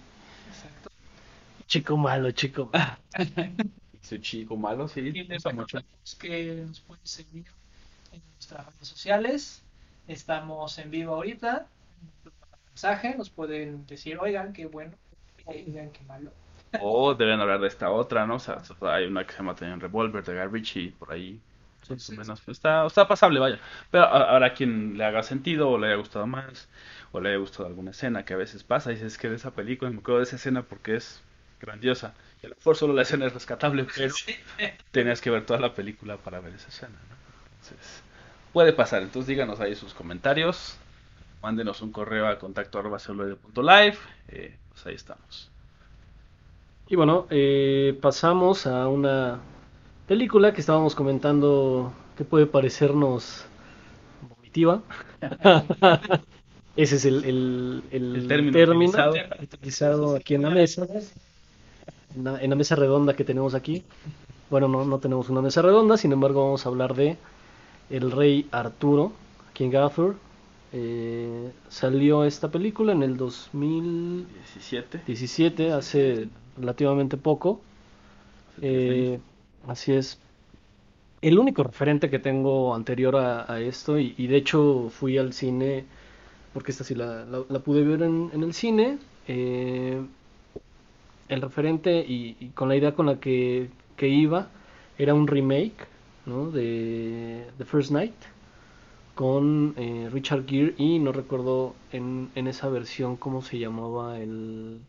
Exacto. Chico malo, chico malo. Su chico malo, sí. Y les mucho. que nos pueden seguir en nuestras redes sociales. Estamos en vivo ahorita. Mensaje, nos pueden decir, oigan, qué bueno, o oigan, qué malo. O deben hablar de esta otra, ¿no? O sea, hay una que se llama también Revolver de Guy Ritchie por ahí. Menos. Está, está pasable, vaya. Pero a- habrá quien le haga sentido o le haya gustado más o le haya gustado alguna escena que a veces pasa y dices que de esa película me acuerdo de esa escena porque es grandiosa. Y a lo mejor solo la escena es rescatable, pero Sí. tenías que ver toda la película para ver esa escena, ¿no? Entonces, puede pasar. Entonces díganos ahí sus comentarios. Mándenos un correo a contacto arroba celuloide.live. Eh, pues ahí estamos. Y bueno, eh, pasamos a una película que estábamos comentando que puede parecernos perspectiva. Ese es el, el, el, El término término utilizado. utilizado aquí en la mesa. En la, en la mesa redonda que tenemos aquí. Bueno, no, no tenemos una mesa redonda, sin embargo vamos a hablar de el rey Arturo, King Arthur. Eh, salió esta película en el 2017, 17. hace relativamente poco. Eh, así es. El único referente que tengo anterior a, esto, y, de hecho fui al cine, porque esta sí la, pude ver en, el cine, eh, el referente y, con la idea con la que, iba era un remake de The First Night con eh, Richard Gere y no recuerdo en, en esa versión cómo se llamaba el...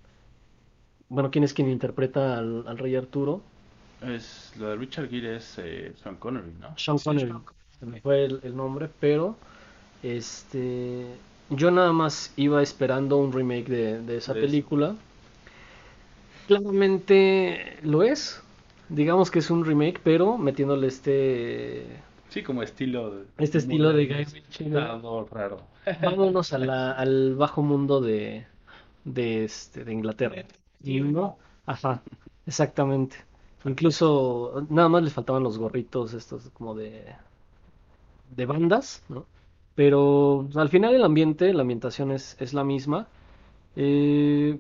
Bueno, quién es quien interpreta al rey Arturo. Es, lo de Richard Gere es eh, Sean Connery, ¿no? Sean Sí, Connery, Sean se me fue el, el nombre, pero este yo nada más iba esperando un remake de, de esa De eso. película. Claramente lo es, digamos que es un remake, pero metiéndole este Sí, como estilo. de- Este estilo de Guy Ritchie. Raro, vámonos a la- al bajo mundo de de este de Inglaterra. Y no, ajá, exactamente. Incluso nada más les faltaban los gorritos estos como de de bandas, ¿no? Pero al final el ambiente, la ambientación es, es la misma. Eh,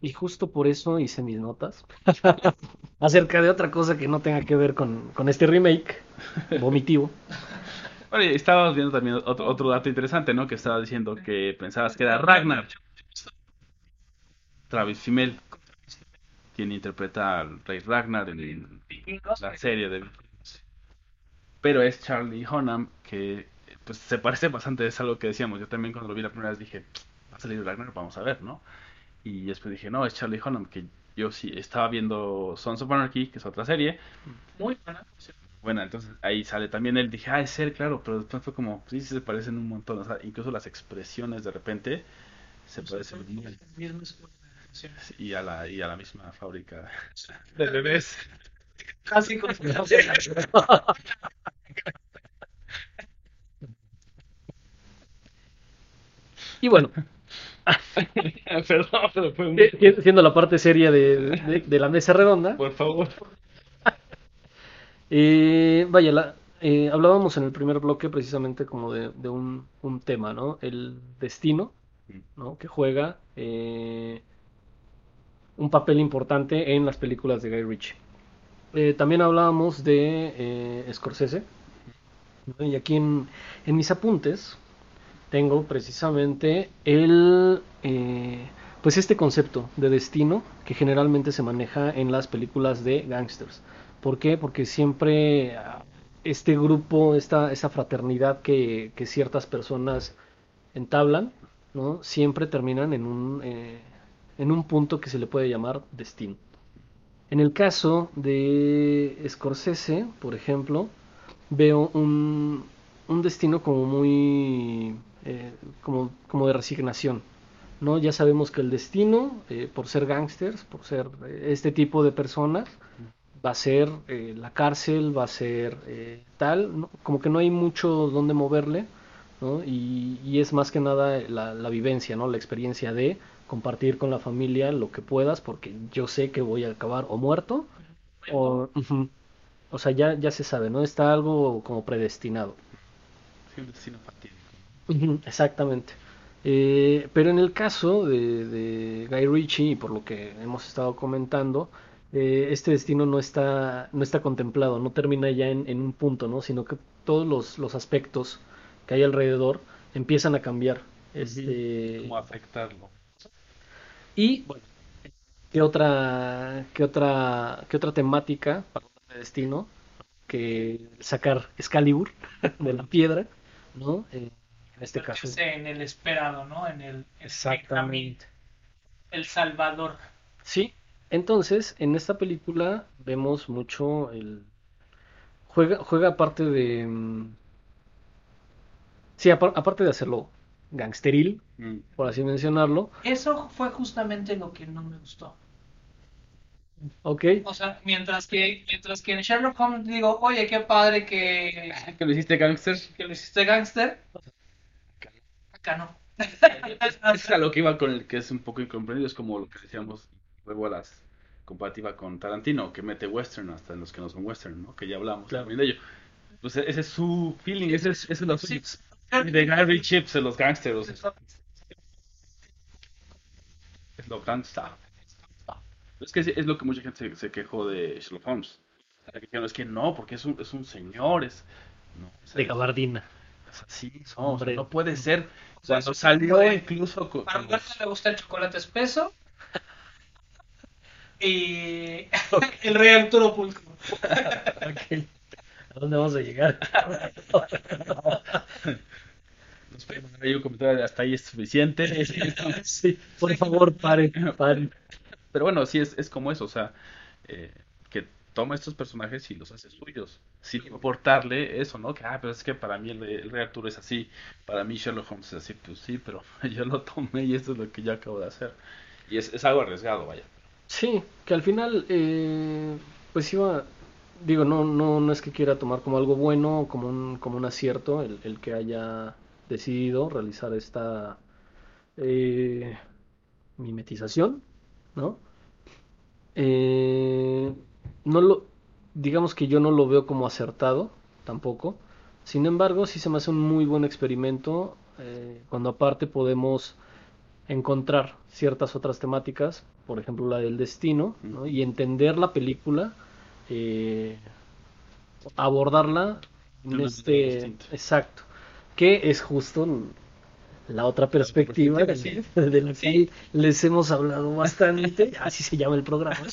y justo por eso hice mis notas acerca de otra cosa que no tenga que ver con, con este remake vomitivo. Estábamos viendo también otro, otro dato interesante, ¿no? Que estaba diciendo que pensabas que era Ragnar, Travis Fimmel, quien interpreta al rey Ragnar en la serie de pero es Charlie Hunnam que pues se parece bastante es algo que decíamos. Yo también cuando lo vi la primera vez dije va a salir Ragnar vamos a ver no y después dije no es Charlie Hunnam que yo sí estaba viendo Sons of Anarchy que es otra serie. Muy buena. bueno entonces ahí sale también él. Dije ah es él claro pero después fue como sí sí se parecen un montón. O sea incluso las expresiones de repente se parecen y a la y a la misma fábrica de bebés. Casi con Y bueno, perdón pero fue un... si- si- siendo la parte seria de, de- de la mesa redonda, por favor. Eh, vaya, la, eh, hablábamos en el primer bloque precisamente como de, de un, un tema, ¿no? El destino, ¿no? Que juega eh, un papel importante en las películas de Guy Ritchie. Eh, también hablábamos de eh, Scorsese. Y aquí en, mis apuntes tengo precisamente el, eh, pues este concepto de destino que generalmente se maneja en las películas de gangsters. ¿Por qué? Porque siempre ah, este grupo, esta, esta fraternidad que, que ciertas personas entablan, ¿no? Siempre terminan en un, eh, en un punto que se le puede llamar destino. En el caso de Scorsese, por ejemplo, veo un, destino como muy eh, como, como de resignación. ¿no? Ya sabemos que el destino, eh, por ser gángsters, por ser eh, este tipo de personas, va a ser la cárcel, va a ser tal, ¿no? como que no hay mucho donde moverle, ¿no? Y, y es más que nada la, la vivencia, ¿no? La experiencia de compartir con la familia lo que puedas, porque yo sé que voy a acabar o muerto, o, o sea, ya, ya se sabe, ¿no? Está algo como predestinado. Sí, un destino fatídico. Exactamente. Eh, pero en el caso de, de Guy Ritchie, y por lo que hemos estado comentando, eh, este destino no está, no está contemplado, no termina ya en, en un punto, ¿no? Sino que todos los, los aspectos que hay alrededor empiezan a cambiar. Este, ¿Cómo afectarlo? Y bueno, ¿qué otra, qué otra, qué otra temática para de destino que sacar Excalibur de la piedra, ¿no? Eh, en este caso. En el esperado, ¿no? En el, en el Exactamente. El Salvador. Sí, entonces en esta película vemos mucho el juega juega parte de mm, sí apar- aparte de hacerlo gangsteril Mm. por así mencionarlo Eso fue justamente lo que no me gustó. Ok. O sea, mientras que, mientras que en Sherlock Holmes digo, oye, qué padre que, ¿Que lo hiciste gangster? que lo hiciste gángster. Acá no. Es a lo que iba con el que es un poco incomprendido, es como lo que decíamos luego a las comparativa con Tarantino, que mete western hasta en los que no son western, ¿no? Que ya hablamos Claro. también de ello. Pues ese es su feeling, ese es, ese es lo suyo. De Gary Chips, de los gangsters, es lo gangsta. Es que es, es lo que mucha gente se, se quejó de Sherlock Holmes. Es que no, porque es un, es un señor, es... No, sea, De gabardina. es así, no, o sea, Hombre. no puede ser. O sea, Cuando es- salió incluso con, Para con Roberto los- le gusta el chocolate espeso. Y el rey Arturo Pulcro. Ok. ¿A dónde vamos a llegar? nos puede mandar ahí un comentario de hasta ahí es suficiente. sí, por favor, paren, paren. Pero bueno, sí es, es como eso, o sea, eh, que toma estos personajes y los hace suyos, sin importarle eso, ¿no? Que, ah, pero es que para mí el, el Rey Arturo es así, para mí Sherlock Holmes es así, pues sí, pero yo lo tomé y eso es lo que yo acabo de hacer. Y es, es algo arriesgado, vaya. Sí, que al final, eh, pues iba, digo, no, no, no es que quiera tomar como algo bueno, como un, como un acierto, el, el que haya decidido realizar esta eh, mimetización, ¿no? Eh, no lo, digamos que yo no lo veo como acertado, tampoco. Sin embargo, sí se me hace un muy buen experimento, eh, cuando aparte podemos encontrar ciertas otras temáticas, por ejemplo la del destino, ¿no? y entender la película, eh, abordarla en este exacto, que es justo la otra perspectiva perspectiva, de, de la que les hemos hablado bastante, así se llama el programa,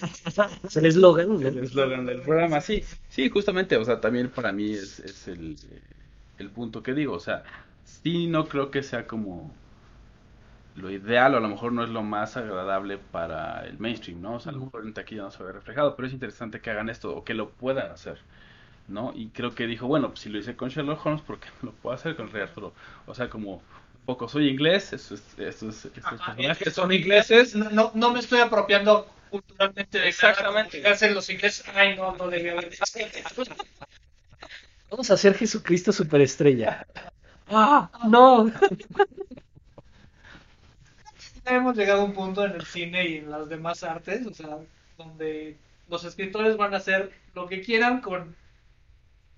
es el eslogan. El eslogan del programa, sí, sí, justamente, o sea, también para mí es, es el, el punto que digo, o sea, sí no creo que sea como lo ideal o a lo mejor no es lo más agradable para el mainstream, ¿no? O sea, a lo mejor en taquilla no se ve reflejado, pero es interesante que hagan esto o que lo puedan hacer, ¿no? Y creo que dijo, bueno, pues si lo hice con Sherlock Holmes, ¿por qué no lo puedo hacer con el Rey Arturo? O sea, como un poco soy inglés, estos, estos, estos Ajá, personajes es- son ingleses, No, no, no me estoy apropiando culturalmente de Exactamente. como hacen los ingleses. Ay, no, no debía haber. Vamos a hacer Jesucristo superestrella. Ah, no. Hemos llegado a un punto en el cine y en las demás artes, o sea, donde los escritores van a hacer lo que quieran con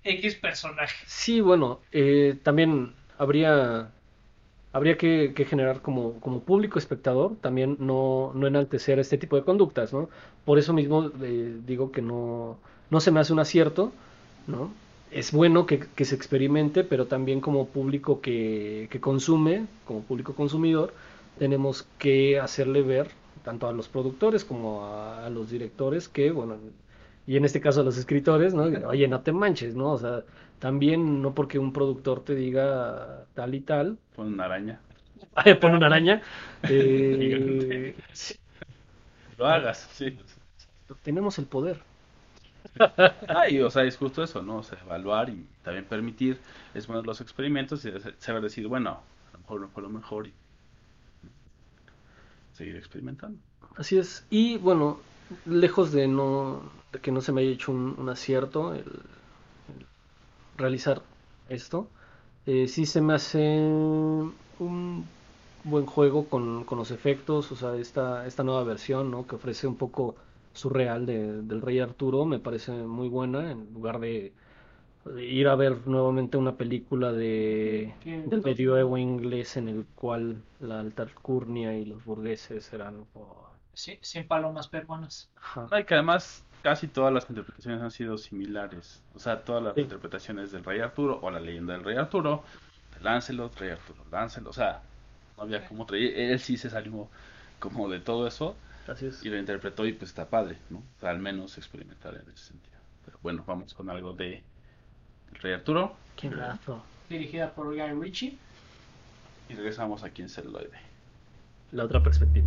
X personaje. Sí, bueno, eh, también habría, habría que, que generar como, como público espectador, también no, no enaltecer este tipo de conductas, ¿no? Por eso mismo eh, digo que no, no se me hace un acierto, ¿no? Es bueno que, que se experimente, pero también como público que, que consume, como público consumidor, tenemos que hacerle ver, tanto a los productores como a, a los directores, que, bueno, y en este caso a los escritores, ¿no? Oye, no te manches, ¿no? O sea, también no porque un productor te diga tal y tal, con una araña, pon una araña, eh, lo hagas, sí. tenemos el poder. Ah, y, o sea, es justo eso, ¿no? O sea, evaluar y también permitir, es bueno los experimentos y saber decir, bueno, a lo mejor no fue lo mejor y seguir experimentando. Así es. Y bueno, lejos de no que no se me haya hecho un, acierto realizar esto, eh, sí se me hace un buen juego con, con los efectos, o sea, esta, esta nueva versión, ¿no? Que ofrece un poco surreal de- del Rey Arturo, me parece muy buena, en lugar de ir a ver nuevamente una película de, del medioevo inglés en el cual la alta alcurnia y los burgueses eran... oh, Sí, sin palomas peruanas. No, y que además casi todas las interpretaciones han sido similares. O sea, todas las Sí. interpretaciones del Rey Arturo o la leyenda del Rey Arturo, Lancelot, Rey Arturo, Lancelot, o sea, no había como Él sí se salió como de todo eso Así es. y lo interpretó y pues está padre, ¿no? O sea, al menos experimentar en ese sentido. Pero bueno, vamos con algo de el Rey Arturo Qué. Dirigida por Guy Ritchie. y regresamos aquí en celuloide. La otra perspectiva.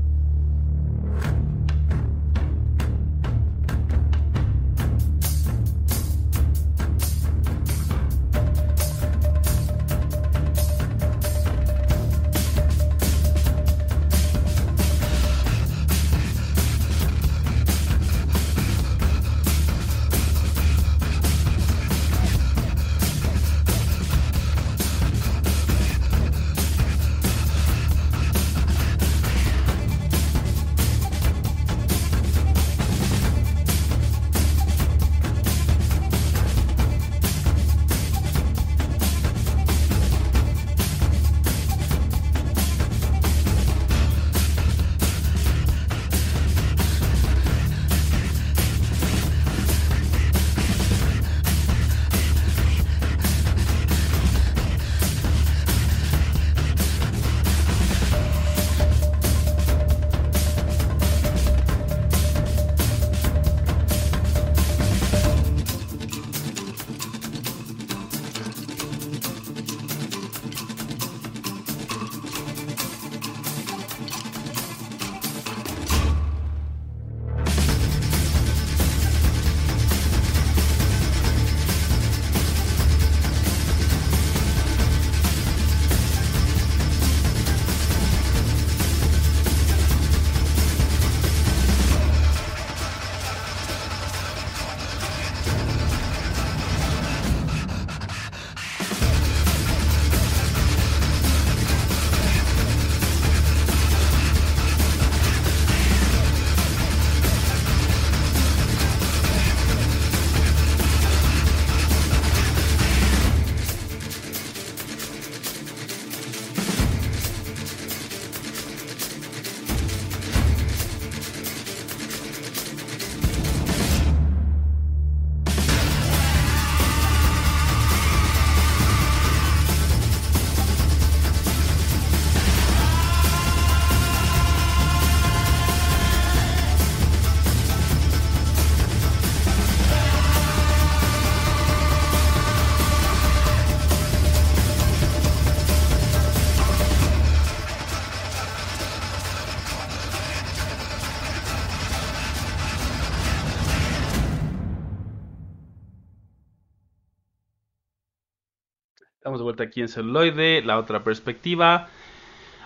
Estamos de vuelta aquí en celuloide, la otra perspectiva,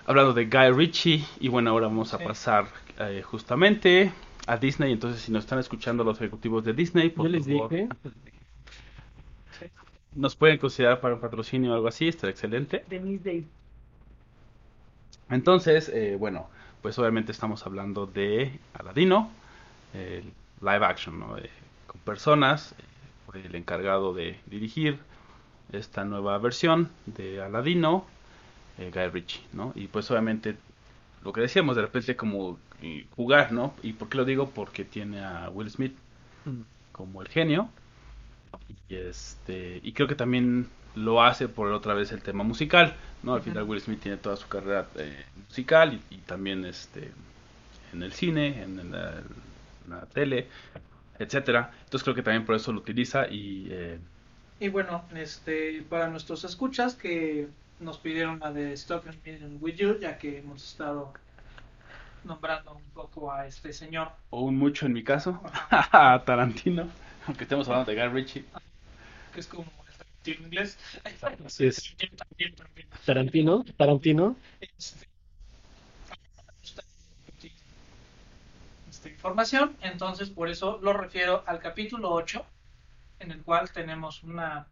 hablando de Guy Ritchie. Y bueno, ahora vamos a Sí. pasar eh, justamente a Disney. Entonces, si nos están escuchando los ejecutivos de Disney, por Yo les favor, dije, nos pueden considerar para un patrocinio o algo así, está excelente. Entonces, eh, bueno, pues obviamente estamos hablando de Aladino, el live action, ¿no? Eh, con personas, eh, fue el encargado de dirigir esta nueva versión de Aladino, eh, Guy Ritchie, ¿no? Y pues obviamente lo que decíamos, de repente como eh, jugar, ¿no? ¿Y por qué lo digo? Porque tiene a Will Smith Mm. como el genio. Y este y creo que también lo hace por otra vez el tema musical, ¿no? Al final Will Smith tiene toda su carrera eh, musical y, y también este en el cine, en la, en la tele, etcétera. Entonces creo que también por eso lo utiliza y eh, Y bueno, este, para nuestros escuchas que nos pidieron la de Stop and Million With You, ya que hemos estado nombrando un poco a este señor. o un mucho en mi caso, a Tarantino, aunque estemos hablando de Guy Ritchie. que es como el Tarantino inglés. Así es. Tarantino, Tarantino. Este, esta información, entonces por eso lo refiero al capítulo 8, en el cual tenemos una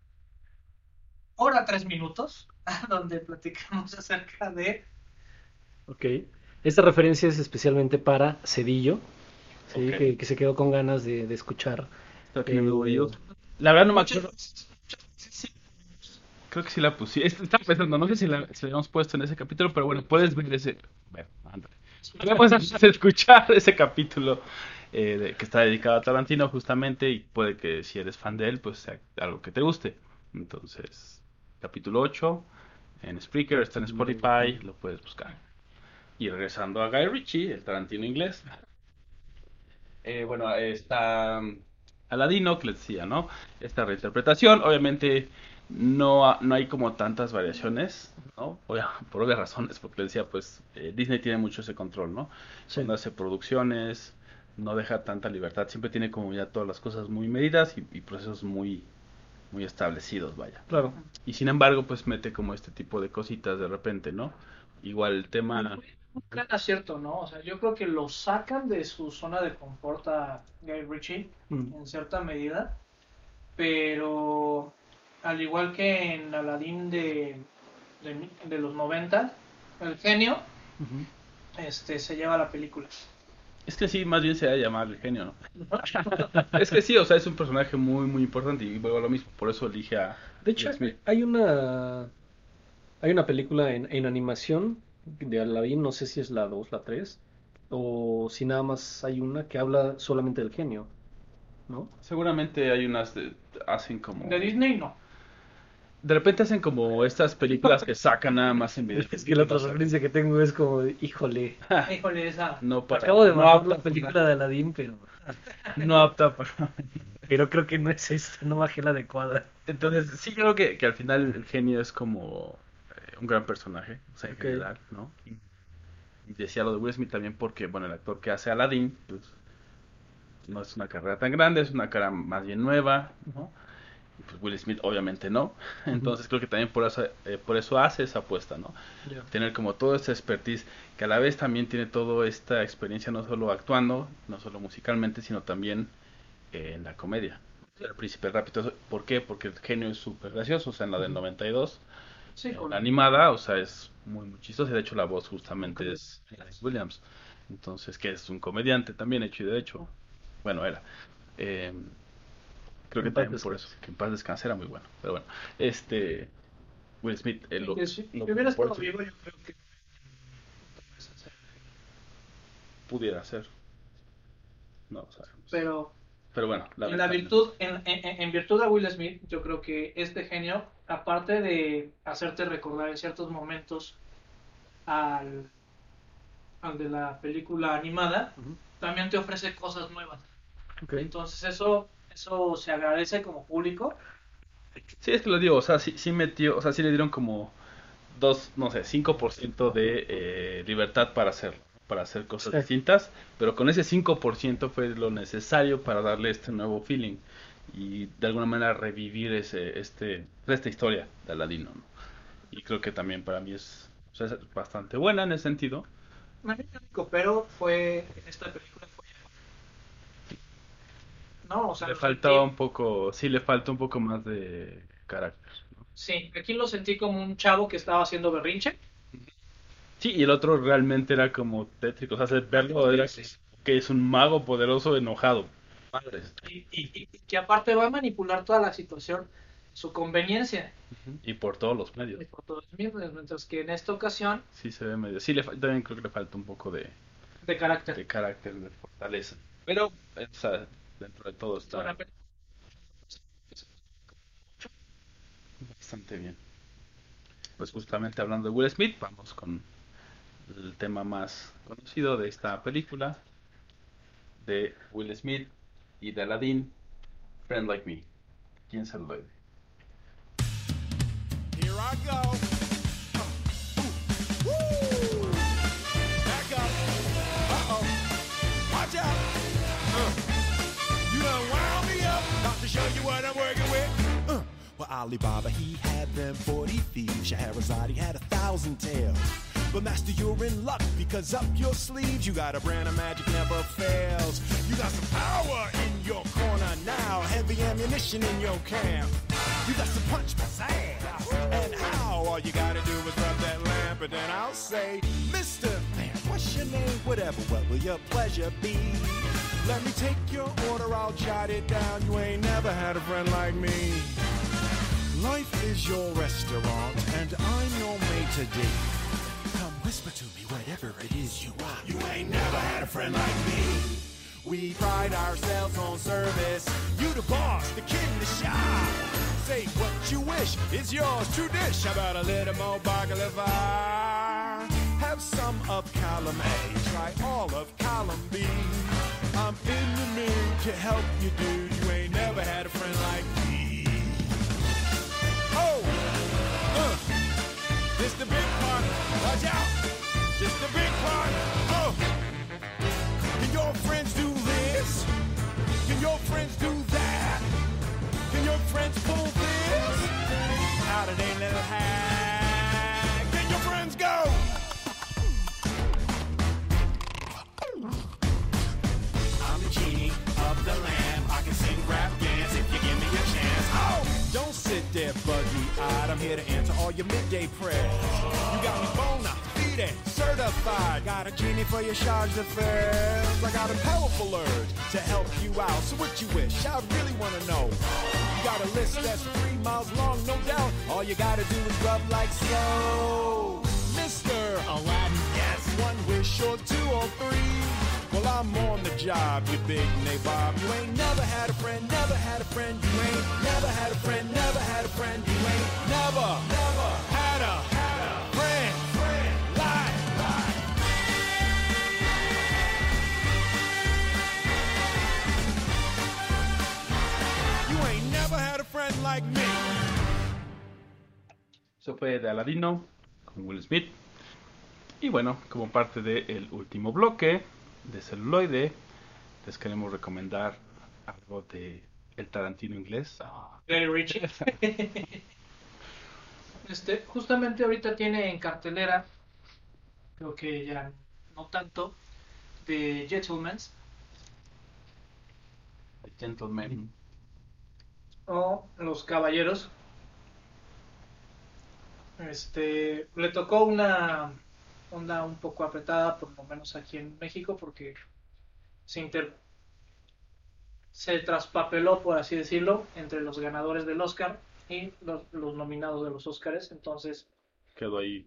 hora tres minutos, donde platicamos acerca de Ok. Esta referencia es especialmente para Cedillo, ¿sí? Ok. que, que se quedó con ganas de, de escuchar. El Eh, video. La verdad no me acuerdo. Creo que sí la puse. Es- Estaba pensando, no sé si la, si la habíamos puesto en ese capítulo, pero bueno, puedes ver ese. Bueno, ándale. Puedes escuchar ese capítulo eh, que está dedicado a Tarantino, justamente, y puede que si eres fan de él, pues sea algo que te guste. Entonces, capítulo 8 en Spreaker, está en Spotify, lo puedes buscar. Y regresando a Guy Ritchie, el Tarantino inglés. Eh, bueno, está um, Aladino, que les decía, ¿no? Esta reinterpretación, obviamente no, no hay como tantas variaciones, ¿no? Obvia- por obvias razones, porque les decía, pues eh, Disney tiene mucho ese control, ¿no? Sí. Cuando hace producciones, no deja tanta libertad, siempre tiene como ya todas las cosas muy medidas y, y procesos muy, muy establecidos, vaya. Claro. Y sin embargo, pues mete como este tipo de cositas de repente, ¿no? Igual el tema... un gran acierto, ¿no? O sea, yo creo que lo sacan de su zona de confort a Guy Ritchie Mm. en cierta medida, pero al igual que en Aladdin de, de, de los 90, el genio este, se lleva la película. Es que sí, más bien se va a llamar el genio, ¿no? Es que sí, o sea, es un personaje muy, muy importante y vuelvo a lo mismo, por eso elige a De hecho, Smith. hay una hay una película en, en animación de Aladdin, no sé si es la 2, la 3, o si nada más hay una que habla solamente del genio, ¿no? Seguramente hay unas de, hacen como De Disney no. De repente hacen como estas películas que sacan nada más en video. Es que la otra referencia que tengo es como, híjole, Híjole, esa. No para, acabo de no apta la película de Aladdin, pero, no apta para pero creo que no es esta, no bajé la adecuada. Entonces, sí creo que, que al final el genio es como eh, un gran personaje, o sea, en Ok. general, ¿no? Y, y decía lo de Will Smith también porque, bueno, el actor que hace Aladdin, pues, no es una carrera tan grande, es una cara más bien nueva, ¿no? Pues Will Smith obviamente no, entonces creo que también por eso, eh, por eso hace esa apuesta, ¿no? Tener como todo este expertise, que a la vez también tiene toda esta experiencia no solo actuando, no solo musicalmente, sino también eh, en la comedia. El príncipe rápido, ¿por qué? Porque el genio es súper gracioso, o sea, en la del 92, Sí, eh, con- la animada, o sea, es muy, muy chistosa, y de hecho la voz justamente es Alex Williams, entonces, que es un comediante también, hecho y de hecho, bueno, era. Eh, creo que En paz también por eso, que en paz descanse era muy bueno, pero bueno, este, Will Smith, eh, lo, que si, lo- si hubiera por estado eso vivo, yo creo que. pudiera ser. No lo sabemos. Pero Pero bueno, en la virtud, en, en- en virtud a Will Smith, yo creo que este genio, aparte de hacerte recordar en ciertos momentos al, al de la película animada, también te ofrece cosas nuevas. Entonces eso, eso se agradece como público. Sí, es que lo digo, o sea, sí, sí metió, o sea, sí le dieron como dos, no sé, 5% de eh, libertad para hacer, para hacer cosas Sí. distintas, pero con ese 5% fue lo necesario para darle este nuevo feeling, y de alguna manera revivir ese, este, esta historia de Aladino. ¿no? Y creo que también para mí es, o sea, es bastante buena en ese sentido. Pero fue en esta película fue no, o sea, le faltaba sentí- un poco, sí, le falta un poco más de carácter. ¿no? Sí, aquí lo sentí como un chavo que estaba haciendo berrinche. Sí, y el otro realmente era como tétrico, o sea, verlo era Sí. que es un mago poderoso enojado. Madres. Y, y- y que aparte va a manipular toda la situación su conveniencia Y por todos los medios. y por todos los miembros, mientras que en esta ocasión Sí se ve medio. Sí, le también creo que le falta un poco de, de carácter. de carácter, de fortaleza. Pero, o sea, dentro de todo está bastante bien. Pues justamente hablando de Will Smith, vamos con el tema más conocido de esta película de Will Smith y de Aladdin, Friend Like Me. ¿Quién se lo? Here I go. Alibaba, he had them 40 thieves. Shahrazad, he had a thousand tales. But master, you're in luck because up your sleeves you got a brand of magic never fails. You got some power in your corner now, heavy ammunition in your camp. You got some punch pizzazz, and how? All you gotta do is rub that lamp, and then I'll say, Mister Man, what's your name? Whatever, what will your pleasure be? Let me take your order, I'll jot it down. You ain't never had a friend like me. Life is your restaurant, and I'm your maitre d'. Come whisper to me whatever it is you want. You ain't never had a friend like me. We pride ourselves on service. You the boss, the king, the shop. Say what you wish, it's yours, true dish. How about a little more baklava? Have some of column A, try all of column B. I'm in the mood to help you, dude. You ain't never had a friend like me. This the big part. Watch out, this the big part. Oh, can your friends do this? Can your friends do that? Can your friends pull buggy-eyed. I'm here to answer all your midday prayers. You got me bona fide, certified. Got a genie for your charge d'affaires. I got a powerful urge to help you out. So what you wish? I really want to know. You got a list that's three miles long, no doubt. All you gotta do is rub like so. Mr. Aladdin, yes, one wish or two or three. Well, I'm on the job, you big nabob. You ain't never had a friend, never had a friend. You ain't never had a friend, never had a friend. You ain't never, never had a, had a friend. Eso fue de Aladino con Will Smith. Y bueno, como parte del último bloque de celuloide, les queremos recomendar algo de el Tarantino inglés. Ritchie. este, justamente ahorita tiene en cartelera, creo que ya no tanto, de Gentleman's The Gentleman. o Los Caballeros. Este, le tocó una onda un poco apretada, por lo menos aquí en México, porque se inter se traspapeló, por así decirlo, entre los ganadores del Oscar y los, los nominados de los Oscars. Entonces, Quedó ahí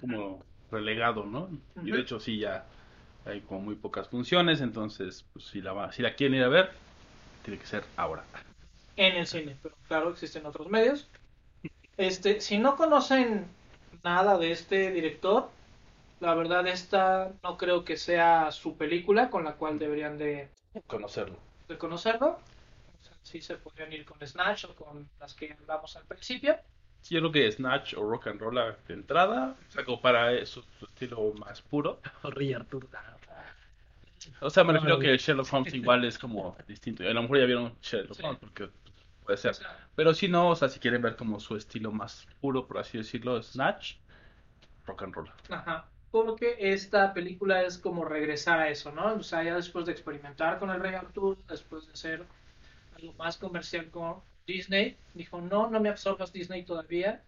como relegado, ¿no? Y de hecho sí, ya hay como muy pocas funciones, entonces pues, si, la va- si la quieren ir a ver, tiene que ser ahora. en el cine, pero claro, existen otros medios. Este, si no conocen nada de este director, la verdad esta no creo que sea su película con la cual deberían de, Conocerlo. de conocerlo. O sea, sí se podrían ir con Snatch o con las que hablamos al principio. Sí, yo creo que Snatch o Rock and Roll de entrada, o sea, como para su, su estilo más puro. O sea, me refiero que Sherlock Holmes igual es como distinto. A lo mejor ya vieron Sherlock Sí. Holmes, porque puede ser. Pero si no, o sea, si quieren ver como su estilo más puro, por así decirlo, Snatch, rock and roll. Ajá. Porque esta película es como regresar a eso, ¿no? O sea, ya después de experimentar con el Rey Arthur, después de hacer algo más comercial con Disney, dijo, no, no me absorbas Disney todavía,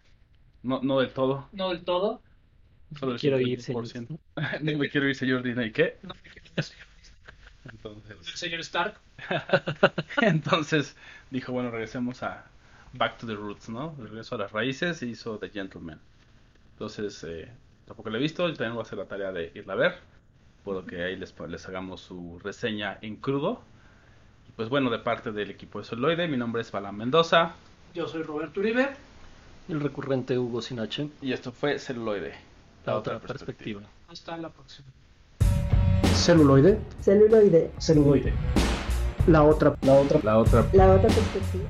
No, no del todo. no del todo, Solo el Quiero ir, 50%. no me quiero ir, señor Disney. ¿Qué? no me quiero el señor, el Entonces, señor Stark. entonces dijo, bueno, regresemos a Back to the Roots, ¿no? Regreso a las raíces y hizo The Gentleman. Entonces, eh, tampoco la he visto, y también voy a hacer la tarea de irla a ver. Puedo que ahí les, les hagamos su reseña en crudo. Y pues bueno, de parte del equipo de Soloide, mi nombre es Balán Mendoza. Yo soy Roberto Uribe. El recurrente Hugo Sinache. Y esto fue Celuloide. La otra perspectiva. Hasta la próxima. Celuloide. Celuloide. Celuloide. La otra, la otra, la otra La otra perspectiva.